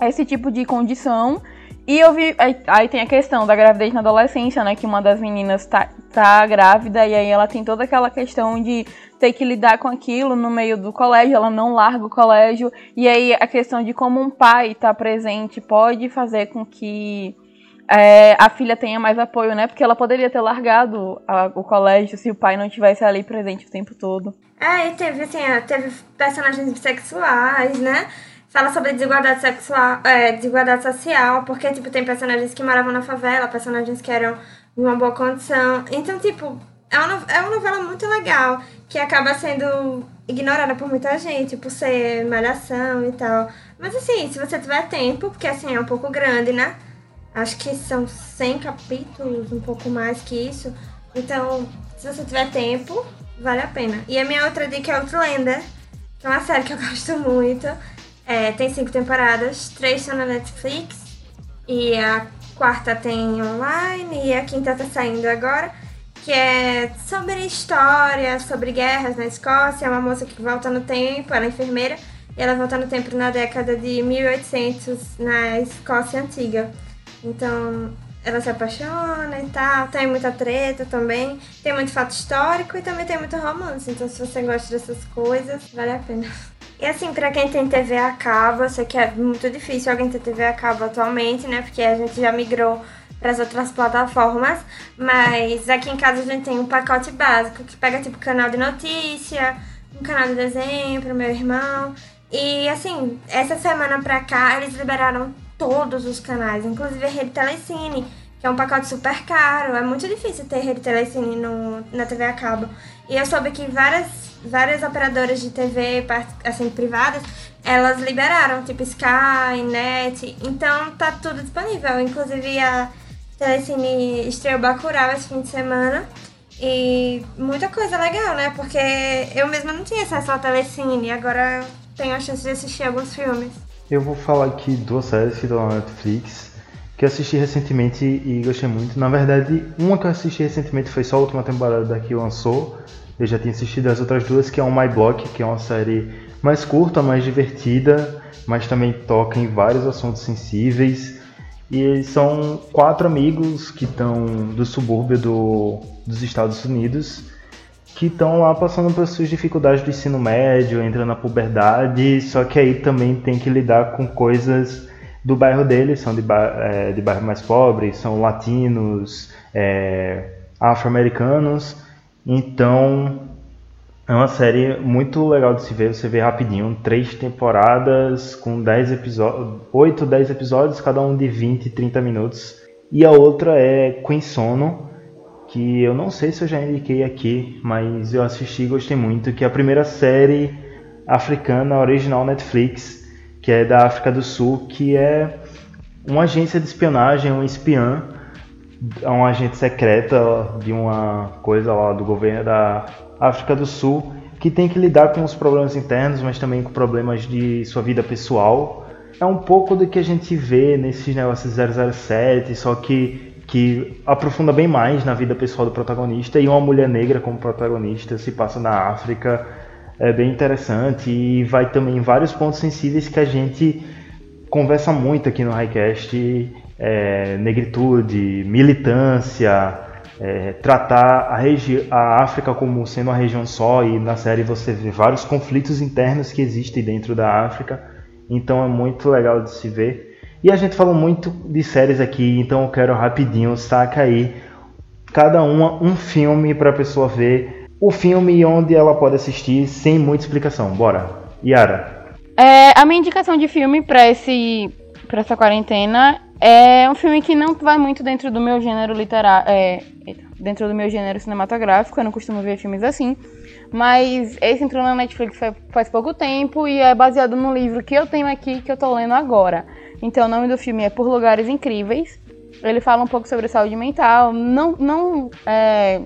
esse tipo de condição. E eu vi. Aí, aí, tem a questão da gravidez na adolescência, né? Que uma das meninas tá, tá grávida e aí ela tem toda aquela questão de ter que lidar com aquilo no meio do colégio, ela não larga o colégio. E aí a questão de como um pai tá presente pode fazer com que é, a filha tenha mais apoio, né? Porque ela poderia ter largado a, o colégio se o pai não tivesse ali presente o tempo todo. É, e teve, assim, teve personagens bissexuais, né? Fala sobre desigualdade sexual, é, desigualdade social, porque, tipo, tem personagens que moravam na favela, personagens que eram de uma boa condição. Então, tipo, é uma, é uma novela muito legal, que acaba sendo ignorada por muita gente, por ser malhação e tal. Mas, assim, se você tiver tempo, porque, assim, é um pouco grande, né? Acho que são 100 capítulos, um pouco mais que isso. Então, se você tiver tempo, vale a pena. E a minha outra dica é Outlander, que é uma série que eu gosto muito. É, tem cinco temporadas, três são na Netflix e a quarta tem online e a quinta tá saindo agora, que é sobre história, sobre guerras na Escócia. É uma moça que volta no tempo, ela é enfermeira, e ela volta no tempo na década de 1800 na Escócia antiga. Então ela se apaixona e tal, tem muita treta também, tem muito fato histórico e também tem muito romance. Então se você gosta dessas coisas, vale a pena. E assim, pra quem tem TV a cabo, eu sei que é muito difícil alguém ter TV a cabo atualmente, né? Porque a gente já migrou para as outras plataformas, mas aqui em casa a gente tem um pacote básico que pega tipo canal de notícia, um canal de desenho pro meu irmão. E assim, essa semana pra cá eles liberaram todos os canais, inclusive a Rede Telecine, que é um pacote super caro. É muito difícil ter Rede Telecine no, na TV a cabo. E eu soube que várias várias operadoras de TV assim, privadas, elas liberaram, tipo Sky, Net, então tá tudo disponível. Inclusive a Telecine estreou Bacurau esse fim de semana. E muita coisa legal, né? Porque eu mesma não tinha acesso à Telecine, agora tenho a chance de assistir alguns filmes. Eu vou falar aqui duas séries que estão na Netflix, que eu assisti recentemente e gostei muito. Na verdade, uma que eu assisti recentemente foi só a última temporada que lançou, eu já tinha assistido as outras duas, que é o My Block, que é uma série mais curta, mais divertida, mas também toca em vários assuntos sensíveis. E são quatro amigos que estão do subúrbio do, dos Estados Unidos, que estão lá passando por suas dificuldades do ensino médio, entrando na puberdade, só que aí também tem que lidar com coisas do bairro deles, são de, é, de bairro mais pobre, são latinos, é, afro-americanos, então, é uma série muito legal de se ver, você vê rapidinho, três temporadas com 10 episódios, 8, 10 episódios, cada um de 20, 30 minutos. E a outra é Queen Sono, que eu não sei se eu já indiquei aqui, mas eu assisti e gostei muito, que é a primeira série africana original Netflix, que é da África do Sul, que é uma agência de espionagem, um espiã um agente secreta de uma coisa lá do governo da África do Sul que tem que lidar com os problemas internos, mas também com problemas de sua vida pessoal. É um pouco do que a gente vê nesses negócios 007, só que que aprofunda bem mais na vida pessoal do protagonista e uma mulher negra como protagonista se passa na África. É bem interessante e vai também em vários pontos sensíveis que a gente conversa muito aqui no Highcast é, negritude, militância, é, tratar a, a África como sendo uma região só e na série você vê vários conflitos internos que existem dentro da África, então é muito legal de se ver. E a gente falou muito de séries aqui, então eu quero rapidinho, saca aí cada uma um filme para a pessoa ver, o filme onde ela pode assistir sem muita explicação. Bora, Yara. É, a minha indicação de filme para esse para essa quarentena é um filme que não vai muito dentro do meu gênero literário. É, dentro do meu gênero cinematográfico, eu não costumo ver filmes assim. Mas esse entrou na Netflix faz pouco tempo e é baseado no livro que eu tenho aqui, que eu tô lendo agora. Então o nome do filme é Por Lugares Incríveis. Ele fala um pouco sobre saúde mental. Não, não é,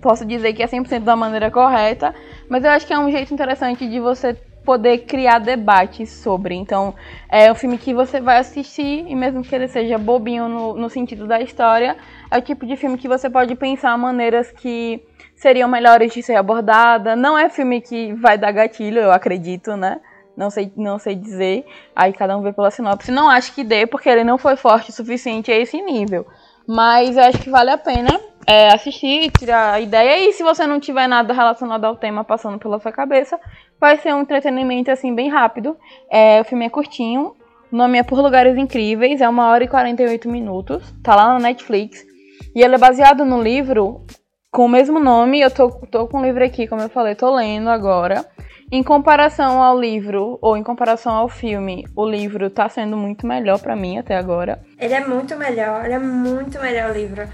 posso dizer que é 100% da maneira correta, mas eu acho que é um jeito interessante de você poder criar debates sobre. Então, é um filme que você vai assistir, e mesmo que ele seja bobinho no, no sentido da história, é o tipo de filme que você pode pensar maneiras que seriam melhores de ser abordada. Não é filme que vai dar gatilho, eu acredito, né? Não sei, não sei dizer. Aí cada um vê pela sinopse. Não acho que dê, porque ele não foi forte o suficiente a esse nível. Mas eu acho que vale a pena é, assistir, tirar a ideia. E se você não tiver nada relacionado ao tema passando pela sua cabeça, vai ser um entretenimento assim bem rápido. É, o filme é curtinho. O nome é Por Lugares Incríveis, é uma hora e 48 minutos. Tá lá na Netflix. E ele é baseado no livro com o mesmo nome. Eu tô, tô com o livro aqui, como eu falei, tô lendo agora. Em comparação ao livro, ou em comparação ao filme, o livro tá sendo muito melhor para mim até agora. Ele é muito melhor, ele é muito melhor o livro.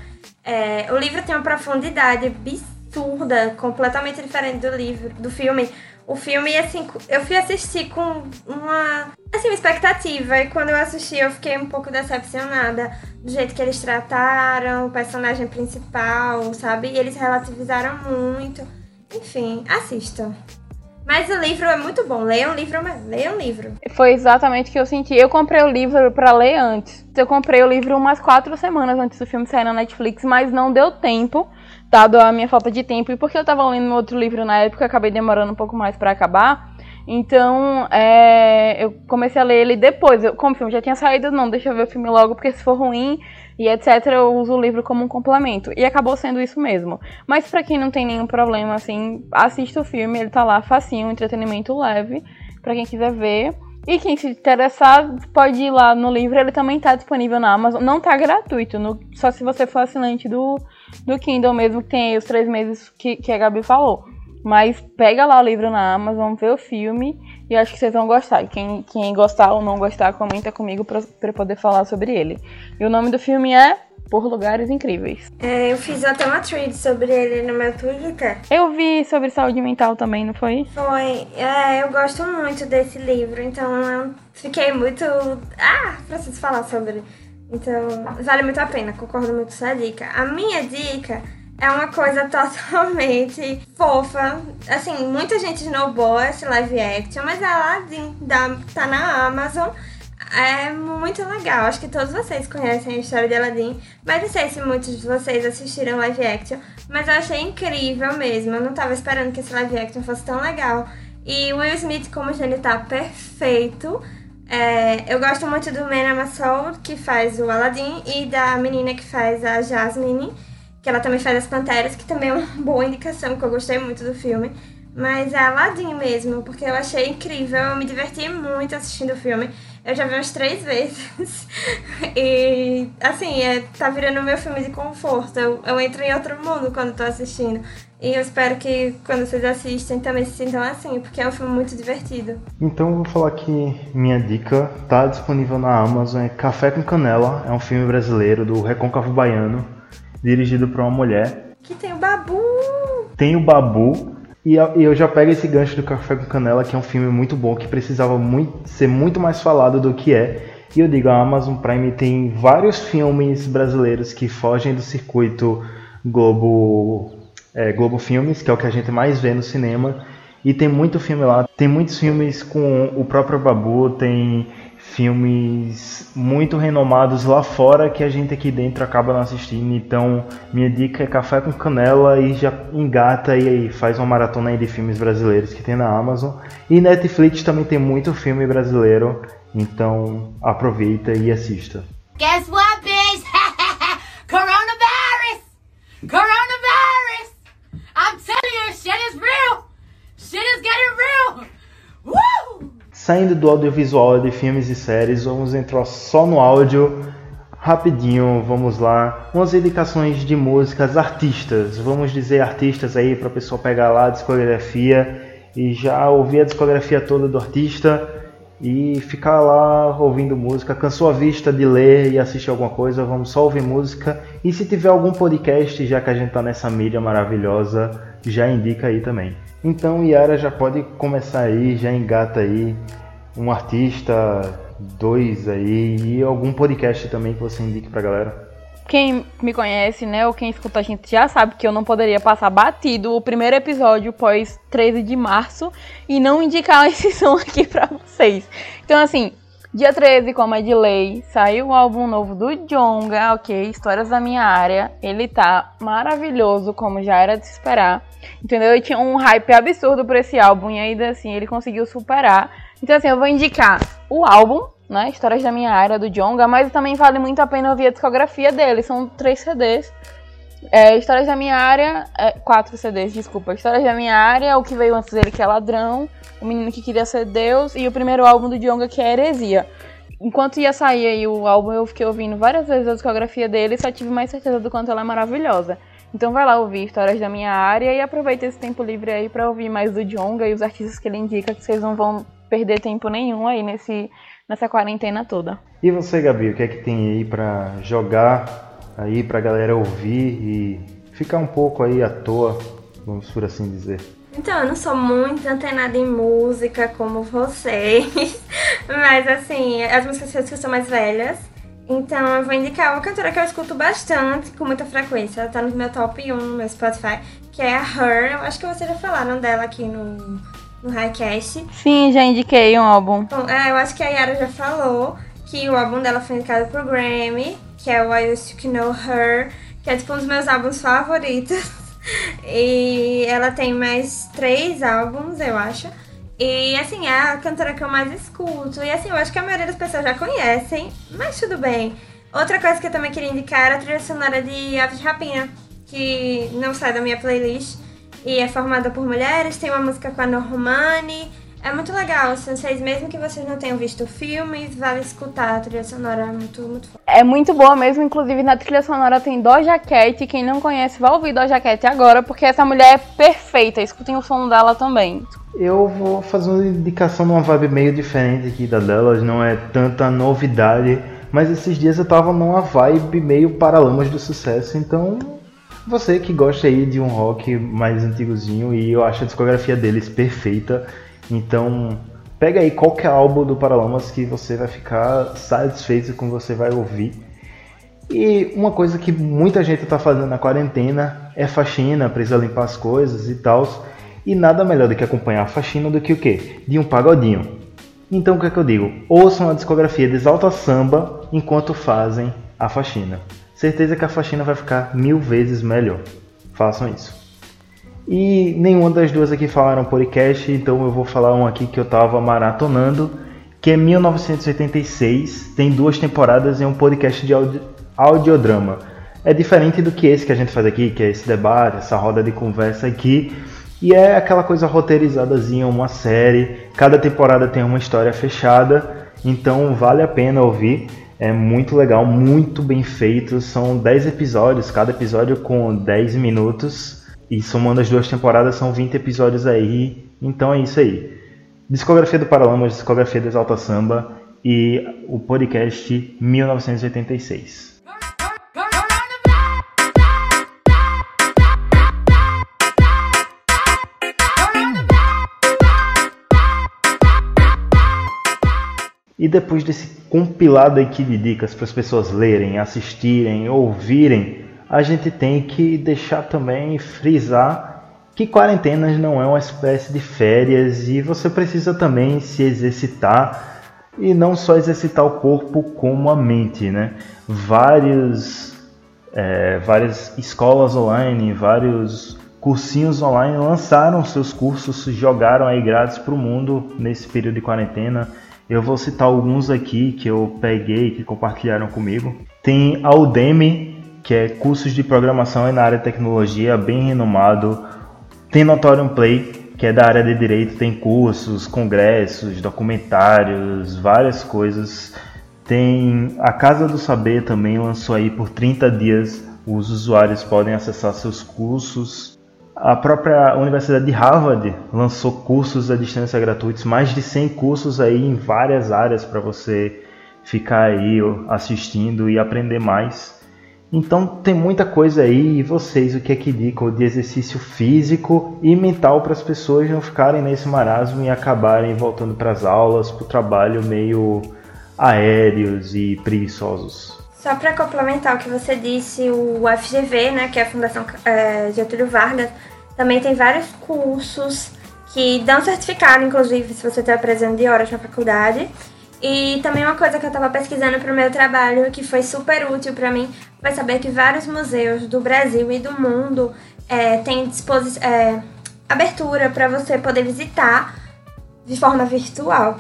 É, o livro tem uma profundidade absurda, completamente diferente do livro, do filme. O filme, assim, eu fui assistir com uma, assim, uma expectativa. E quando eu assisti, eu fiquei um pouco decepcionada do jeito que eles trataram o personagem principal, sabe? E eles relativizaram muito. Enfim, assistam. Mas o livro é muito bom. Leia um livro, leia um livro. Foi exatamente o que eu senti. Eu comprei o livro para ler antes. Eu comprei o livro umas quatro semanas antes do filme sair na Netflix, mas não deu tempo dado a minha falta de tempo e porque eu tava lendo outro livro na época, acabei demorando um pouco mais para acabar. Então, é, eu comecei a ler ele depois. Eu, como o filme já tinha saído, não, deixa eu ver o filme logo, porque se for ruim e etc, eu uso o livro como um complemento. E acabou sendo isso mesmo. Mas para quem não tem nenhum problema, assim, assista o filme, ele tá lá facinho, entretenimento leve, para quem quiser ver. E quem se interessar, pode ir lá no livro, ele também tá disponível na Amazon. Não tá gratuito, no, só se você for assinante do, do Kindle mesmo, que tem aí os três meses que, que a Gabi falou. Mas pega lá o livro na Amazon, vê o filme e acho que vocês vão gostar. E quem, quem gostar ou não gostar, comenta comigo pra, pra poder falar sobre ele. E o nome do filme é por lugares incríveis. É, eu fiz até uma thread sobre ele no meu Twitter. Eu vi sobre saúde mental também, não foi? Foi. É, eu gosto muito desse livro, então eu fiquei muito. Ah, preciso falar sobre. Então, vale muito a pena, concordo muito com essa dica. A minha dica é uma coisa totalmente fofa. Assim, muita gente snowball esse live action, mas é Aladdin, da, tá na Amazon. É muito legal. Acho que todos vocês conhecem a história de Aladdin. Mas não sei se muitos de vocês assistiram live action. Mas eu achei incrível mesmo. Eu não tava esperando que esse live action fosse tão legal. E Will Smith, como gênio, tá perfeito. É, eu gosto muito do Mena Masoud, que faz o Aladdin, e da menina que faz a Jasmine, que ela também faz as Panteras, que também é uma boa indicação, que eu gostei muito do filme. Mas é Aladdin mesmo, porque eu achei incrível, eu me diverti muito assistindo o filme. Eu já vi umas três vezes. e, assim, é, tá virando meu filme de conforto. Eu, eu entro em outro mundo quando tô assistindo. E eu espero que quando vocês assistem também se sintam assim, porque é um filme muito divertido. Então eu vou falar que minha dica tá disponível na Amazon, é Café com Canela, é um filme brasileiro do Recôncavo Baiano, dirigido por uma mulher. Que tem o Babu! Tem o Babu, e eu já pego esse gancho do Café com Canela, que é um filme muito bom, que precisava muito, ser muito mais falado do que é. E eu digo, a Amazon Prime tem vários filmes brasileiros que fogem do circuito Globo, é, Globo Filmes, que é o que a gente mais vê no cinema. E tem muito filme lá. Tem muitos filmes com o próprio Babu, tem filmes muito renomados lá fora que a gente aqui dentro acaba não assistindo. Então, minha dica é café com canela e já engata e faz uma maratona aí de filmes brasileiros que tem na Amazon. E Netflix também tem muito filme brasileiro, então aproveita e assista. Guess what, bitch? Coronavirus! Coronavirus! I'm telling you, shit is real! Shit is getting real! Woo! Saindo do audiovisual de filmes e séries, vamos entrar só no áudio. Rapidinho, vamos lá. Umas indicações de músicas, artistas. Vamos dizer artistas aí para a pessoa pegar lá a discografia e já ouvir a discografia toda do artista e ficar lá ouvindo música. Cansou a vista de ler e assistir alguma coisa? Vamos só ouvir música. E se tiver algum podcast, já que a gente tá nessa mídia maravilhosa, já indica aí também. Então Yara já pode começar aí, já engata aí um artista, dois aí e algum podcast também que você indique pra galera. quem me conhece, né, ou quem escuta a gente já sabe que eu não poderia passar batido o primeiro episódio pós 13 de março e não indicar esse som aqui pra vocês. Então, assim, dia 13, como é de lei, saiu o álbum novo do Jonga, ok? Histórias da Minha Área. Ele tá maravilhoso, como já era de se esperar. Entendeu? Eu tinha um hype absurdo por esse álbum e ainda assim ele conseguiu superar. Então, assim, eu vou indicar o álbum, né? Histórias da minha área, do Jonga, mas também vale muito a pena ouvir a discografia dele. São três CDs. É, Histórias da minha área. É, quatro CDs, desculpa. Histórias da minha área, o que veio antes dele, que é Ladrão, O Menino que Queria Ser Deus, e o primeiro álbum do Jonga, que é Heresia. Enquanto ia sair aí o álbum, eu fiquei ouvindo várias vezes a discografia dele e só tive mais certeza do quanto ela é maravilhosa. Então vai lá ouvir Histórias da Minha Área e aproveita esse tempo livre aí para ouvir mais do Jonga e os artistas que ele indica, que vocês não vão perder tempo nenhum aí nesse nessa quarentena toda. E você, Gabi, o que é que tem aí para jogar aí pra galera ouvir e ficar um pouco aí à toa, vamos por assim dizer? Então, eu não sou muito antenada em música como vocês, mas assim, as músicas que são mais velhas. Então, eu vou indicar uma cantora que eu escuto bastante, com muita frequência. Ela tá no meu top 1 no meu Spotify, que é a Her. Eu acho que vocês já falaram dela aqui no, no Highcast. Sim, já indiquei um álbum. Bom, é, eu acho que a Yara já falou que o álbum dela foi indicado pro Grammy, que é o I Used to Know Her, que é tipo um dos meus álbuns favoritos. e ela tem mais três álbuns, eu acho. E assim, é a cantora que eu mais escuto. E assim, eu acho que a maioria das pessoas já conhecem, mas tudo bem. Outra coisa que eu também queria indicar era a trilha sonora de Aves de Rapina, que não sai da minha playlist e é formada por mulheres, tem uma música com a Normani. É muito legal, assim, vocês, mesmo que vocês não tenham visto o filme, vale escutar a trilha sonora, é muito, muito foda. É muito boa mesmo, inclusive na trilha sonora tem Doja Cat, quem não conhece vai ouvir Doja Cat agora, porque essa mulher é perfeita, escutem o som dela também. Eu vou fazer uma indicação numa vibe meio diferente aqui da delas, não é tanta novidade, mas esses dias eu tava numa vibe meio Paralamas do Sucesso, então você que gosta aí de um rock mais antigozinho e eu acho a discografia deles perfeita, então pega aí qualquer álbum do Paralamas que você vai ficar satisfeito com o que você vai ouvir. E uma coisa que muita gente está fazendo na quarentena é faxina, precisa limpar as coisas e tal. E nada melhor do que acompanhar a faxina do que o quê? De um pagodinho. Então o que é que eu digo? Ouçam a discografia de Exalta Samba enquanto fazem a faxina. Certeza que a faxina vai ficar mil vezes melhor. Façam isso. E nenhuma das duas aqui falaram podcast, então eu vou falar um aqui que eu tava maratonando, que é 1986, tem duas temporadas e é um podcast de audio, audiodrama. É diferente do que esse que a gente faz aqui, que é esse debate, essa roda de conversa aqui. E é aquela coisa roteirizadazinha, uma série. Cada temporada tem uma história fechada, então vale a pena ouvir. É muito legal, muito bem feito. São 10 episódios, cada episódio com 10 minutos. E somando as duas temporadas são 20 episódios aí. Então é isso aí. Discografia do Paralamas, discografia do Exalta Samba e o podcast 1986. E depois desse compilado aqui de dicas para as pessoas lerem, assistirem, ouvirem, a gente tem que deixar também frisar que quarentenas não é uma espécie de férias e você precisa também se exercitar e não só exercitar o corpo como a mente, né? Vários, é, várias escolas online, vários cursinhos online lançaram seus cursos, jogaram aí grátis para o mundo nesse período de quarentena. Eu vou citar alguns aqui que eu peguei, que compartilharam comigo. Tem a Udemy, que é cursos de programação na área de tecnologia, bem renomado. Tem Notorium Play, que é da área de direito, tem cursos, congressos, documentários, várias coisas. Tem a Casa do Saber também lançou aí por 30 dias, os usuários podem acessar seus cursos. A própria Universidade de Harvard lançou cursos à distância gratuitos, mais de 100 cursos aí em várias áreas para você ficar aí assistindo e aprender mais. Então tem muita coisa aí e vocês o que é que indicam de exercício físico e mental para as pessoas não ficarem nesse marasmo e acabarem voltando para as aulas, para o trabalho meio aéreos e preguiçosos. Só para complementar o que você disse, o FGV, né, que é a Fundação é, Getúlio Vargas, também tem vários cursos que dão certificado, inclusive, se você está precisando de horas na faculdade. E também uma coisa que eu estava pesquisando para o meu trabalho, que foi super útil para mim, foi saber que vários museus do Brasil e do mundo é, têm é, abertura para você poder visitar de forma virtual.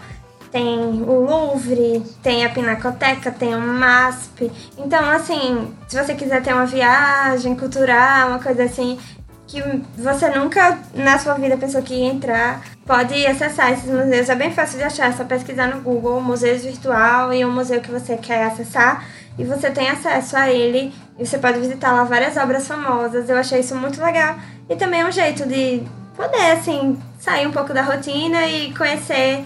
Tem o Louvre, tem a Pinacoteca, tem o MASP. Então, assim, se você quiser ter uma viagem cultural, uma coisa assim, que você nunca na sua vida pensou que ia entrar, pode acessar esses museus. É bem fácil de achar, é só pesquisar no Google museus virtual e o museu que você quer acessar e você tem acesso a ele e você pode visitar lá várias obras famosas. Eu achei isso muito legal e também é um jeito de poder assim sair um pouco da rotina e conhecer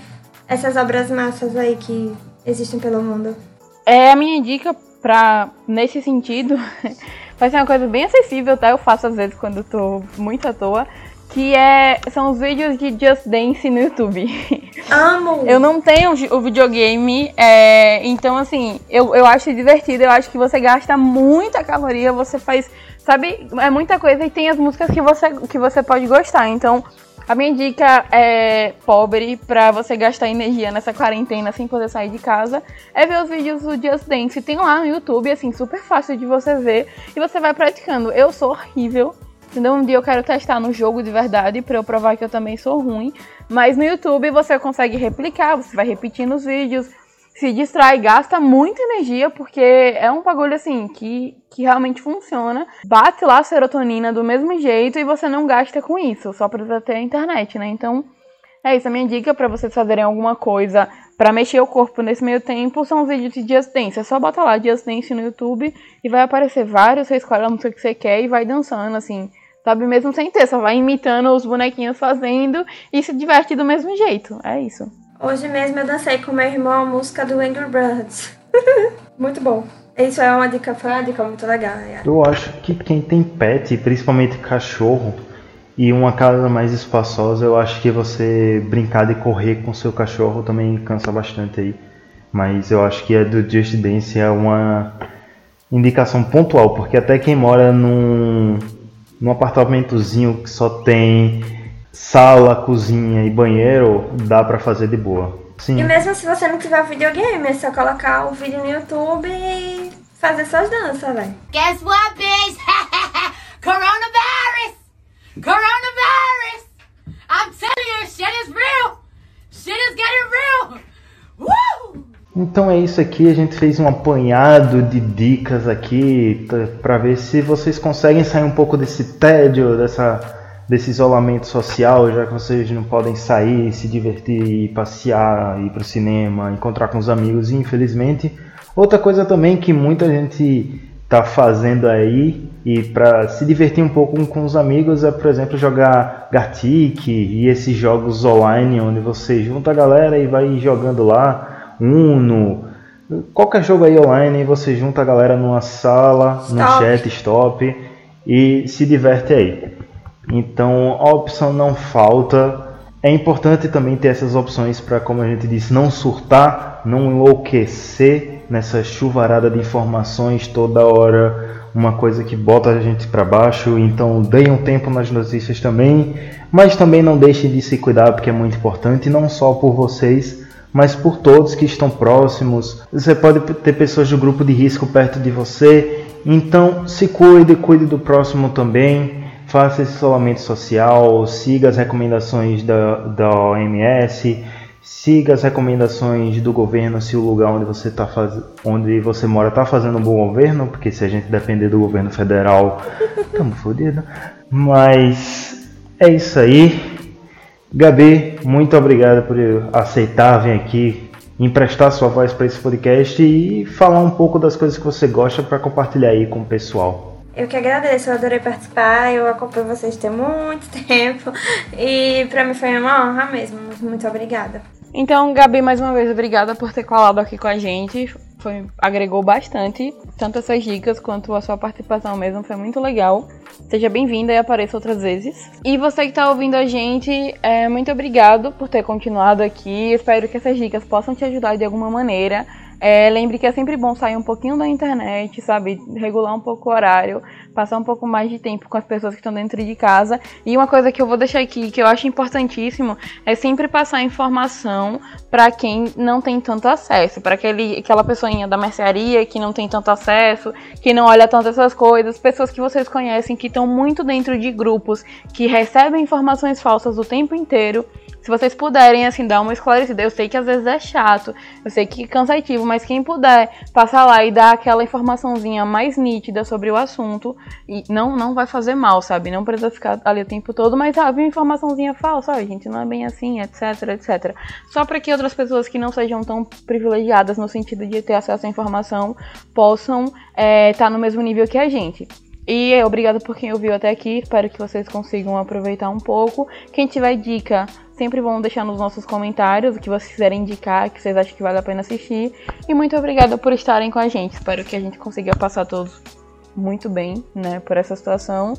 essas obras massas aí que existem pelo mundo. É a minha dica para nesse sentido Vai ser uma coisa bem acessível, tá? Eu faço às vezes quando tô muito à toa. Que é, são os vídeos de Just Dance no YouTube. Amo! Eu não tenho o videogame, é, então assim, eu, eu acho divertido, eu acho que você gasta muita caloria, você faz, sabe, é muita coisa e tem as músicas que você, que você pode gostar. Então, a minha dica é pobre para você gastar energia nessa quarentena sem poder sair de casa é ver os vídeos do Just Dance. Tem lá no YouTube, assim, super fácil de você ver e você vai praticando. Eu sou horrível. Entendeu? Um dia eu quero testar no jogo de verdade para eu provar que eu também sou ruim. Mas no YouTube você consegue replicar, você vai repetindo os vídeos, se distrai, gasta muita energia, porque é um bagulho assim que, que realmente funciona. Bate lá a serotonina do mesmo jeito e você não gasta com isso, só precisa ter a internet, né? Então, é isso. A minha dica para vocês fazerem alguma coisa para mexer o corpo nesse meio tempo são os vídeos de Just Dance. É só botar lá Just Dance no YouTube e vai aparecer vários. Você escolhe a música que você quer e vai dançando, assim. Sabe, mesmo sem ter, só vai imitando os bonequinhos fazendo e se diverte do mesmo jeito. É isso. Hoje mesmo eu dancei com meu irmão a música do Angry Birds. muito bom. Isso é uma dica, foi uma dica muito legal. É. Eu acho que quem tem pet, principalmente cachorro, e uma casa mais espaçosa, eu acho que você brincar de correr com seu cachorro também cansa bastante aí. Mas eu acho que a do Just Dance é uma indicação pontual, porque até quem mora num, num apartamentozinho que só tem sala, cozinha e banheiro, dá para fazer de boa. Sim. E mesmo se você não tiver videogame, é só colocar o vídeo no YouTube e fazer suas danças, velho. Guess what, bitch? Coronavirus! Coronavirus! I'm telling you, shit is real! Shit is getting real! Woo! Então é isso aqui, a gente fez um apanhado de dicas aqui para ver se vocês conseguem sair um pouco desse tédio, dessa desse isolamento social, já que vocês não podem sair, se divertir, passear, ir para o cinema, encontrar com os amigos, infelizmente. Outra coisa também que muita gente está fazendo aí e para se divertir um pouco com os amigos é, por exemplo, jogar Gartic e esses jogos online onde você junta a galera e vai jogando lá, Uno, qualquer jogo aí online, você junta a galera numa sala, stop. no chat, stop e se diverte aí. Então a opção não falta. É importante também ter essas opções para, como a gente disse, não surtar, não enlouquecer nessa chuvarada de informações toda hora, uma coisa que bota a gente para baixo. Então deem um tempo nas notícias também, mas também não deixem de se cuidar porque é muito importante, não só por vocês, mas por todos que estão próximos. Você pode ter pessoas do grupo de risco perto de você, então se cuide, cuide do próximo também faça esse isolamento social, siga as recomendações da, da OMS, siga as recomendações do governo se o lugar onde você, tá faz... onde você mora está fazendo um bom governo, porque se a gente depender do governo federal, estamos fodidos. Mas é isso aí. Gabi, muito obrigado por aceitar vir aqui, emprestar sua voz para esse podcast e falar um pouco das coisas que você gosta para compartilhar aí com o pessoal. Eu que agradeço, eu adorei participar, eu acompanho vocês tem muito tempo e para mim foi uma honra mesmo. Muito obrigada. Então, Gabi, mais uma vez, obrigada por ter colado aqui com a gente. Foi, agregou bastante, tanto essas dicas quanto a sua participação mesmo, foi muito legal. Seja bem-vinda e apareça outras vezes. E você que está ouvindo a gente, é, muito obrigado por ter continuado aqui. Espero que essas dicas possam te ajudar de alguma maneira É, lembre que é sempre bom sair um pouquinho da internet, sabe? Regular um pouco o horário, passar um pouco mais de tempo com as pessoas que estão dentro de casa. E uma coisa que eu vou deixar aqui, que eu acho importantíssimo, é sempre passar informação para quem não tem tanto acesso, para aquela da mercearia que não tem tanto acesso, que não olha tanto essas coisas, pessoas que vocês conhecem que estão muito dentro de grupos que recebem informações falsas o tempo inteiro se vocês puderem, assim, dar uma esclarecida. Eu sei que às vezes é chato, eu sei que é cansativo, mas quem puder passar lá e dar aquela informaçãozinha mais nítida sobre o assunto, e não, não vai fazer mal, sabe? Não precisa ficar ali o tempo todo, mas ah, uma informaçãozinha falsa, a gente, não é bem assim, etc, etc. Só para que outras pessoas que não sejam tão privilegiadas no sentido de ter acesso à informação possam estar é, tá no mesmo nível que a gente. E obrigado por quem ouviu até aqui. Espero que vocês consigam aproveitar um pouco. Quem tiver dica sempre vão deixar nos nossos comentários o que vocês quiserem indicar, que vocês acham que vale a pena assistir. E muito obrigada por estarem com a gente. Espero que a gente consiga passar todos muito bem, né, por essa situação.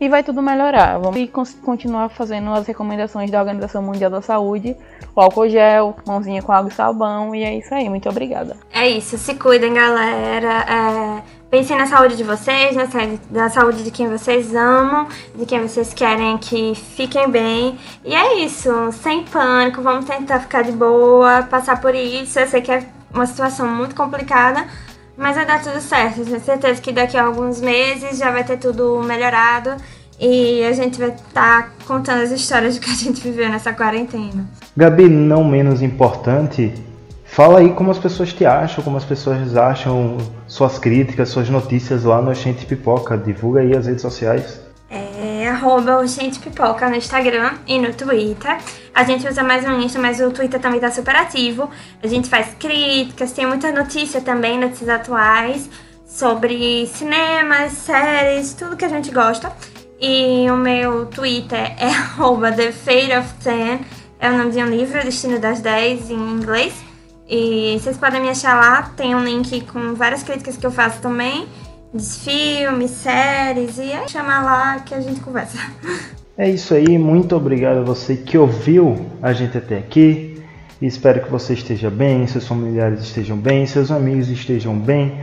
E vai tudo melhorar. Vamos continuar fazendo as recomendações da Organização Mundial da Saúde. O álcool gel, mãozinha com água e sabão. E é isso aí. Muito obrigada. É isso. Se cuidem, galera. É Pensem na saúde de vocês, na, na saúde de quem vocês amam, de quem vocês querem que fiquem bem. E é isso, sem pânico, vamos tentar ficar de boa, passar por isso. Eu sei que é uma situação muito complicada, mas vai dar tudo certo. Tenho certeza que daqui a alguns meses já vai ter tudo melhorado e a gente vai estar tá contando as histórias do que a gente viveu nessa quarentena. Gabi, não menos importante, Fala aí como as pessoas te acham, como as pessoas acham suas críticas, suas notícias lá no Gente Pipoca. Divulga aí as redes sociais. É arroba o Gente Pipoca no Instagram e no Twitter. A gente usa mais o Insta, mas o Twitter também tá super ativo. A gente faz críticas, tem muita notícia também, notícias atuais, sobre cinemas, séries, tudo que a gente gosta. E o meu Twitter é arroba The Fate of Ten, é o nome de um livro, Destino das 10 em inglês. E vocês podem me achar lá, tem um link com várias críticas que eu faço também, de filmes, séries, e é chamar lá que a gente conversa. É isso aí, muito obrigado a você que ouviu a gente até aqui. Espero que você esteja bem, seus familiares estejam bem, seus amigos estejam bem.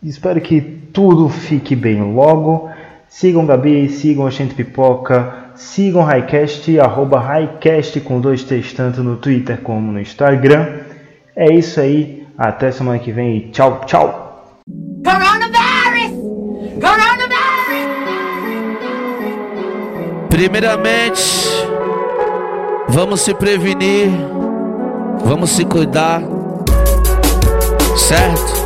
Espero que tudo fique bem logo. Sigam Gabi, sigam a gente pipoca, sigam Highcast, arroba Highcast com dois T's tanto no Twitter como no Instagram. É isso aí. Até semana que vem e tchau, tchau. Coronavirus! Coronavirus! Primeiramente, vamos se prevenir, vamos se cuidar, certo?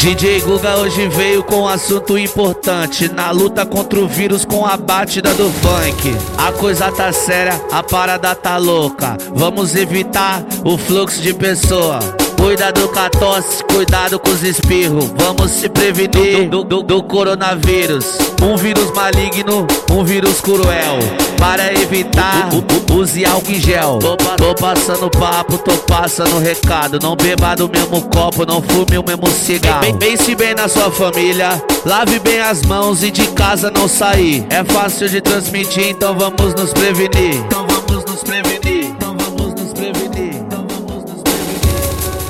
DJ Guga hoje veio com um assunto importante Na luta contra o vírus com a batida do funk A coisa tá séria, a parada tá louca Vamos evitar o fluxo de pessoa Cuidado com a tosse, cuidado com os espirros. Vamos se prevenir do, do, do, coronavírus. Um vírus maligno, um vírus cruel. Para evitar, use álcool em gel. Tô, passando papo, tô passando recado. Não beba do mesmo copo, não fume o mesmo cigarro. Pense bem na sua família, lave bem as mãos e de casa não sair. É fácil de transmitir, então vamos nos prevenir. Então vamos nos prevenir.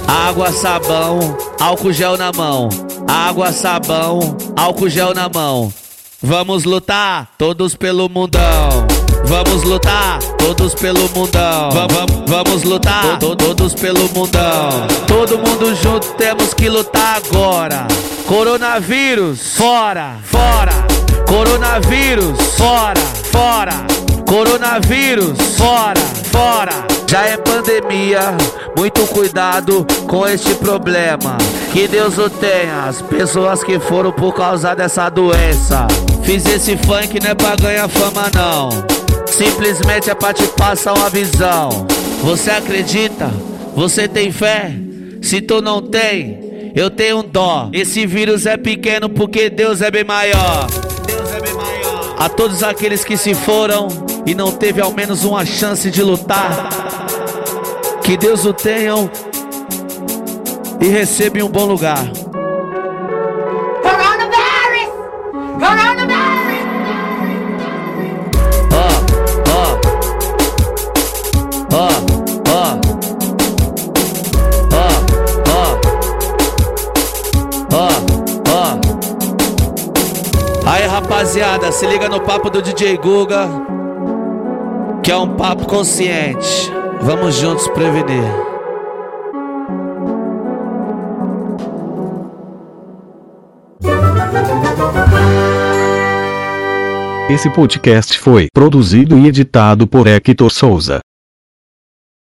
Água, sabão, álcool gel na mão. Água, sabão, álcool gel na mão. Vamos lutar, todos pelo mundão. Vamos lutar, todos pelo mundão. Vamos, lutar, to, todos pelo mundão. Todo mundo junto, temos que lutar agora. Coronavírus, fora, fora. Coronavírus, fora, fora. Coronavírus, fora, fora. Já é pandemia, muito cuidado com este problema. Que Deus o tenha, as pessoas que foram por causa dessa doença. Fiz esse funk não é pra ganhar fama, não. Simplesmente é pra te passar uma visão. Você acredita? Você tem fé? Se tu não tem, eu tenho dó. Esse vírus é pequeno porque Deus é bem maior. A todos aqueles que se foram, e não teve ao menos uma chance de lutar. Que Deus o tenham e receba em um bom lugar. Rapaziada, se liga no papo do DJ Guga, que é um papo consciente. Vamos juntos prevenir. Esse podcast foi produzido e editado por Hector Souza.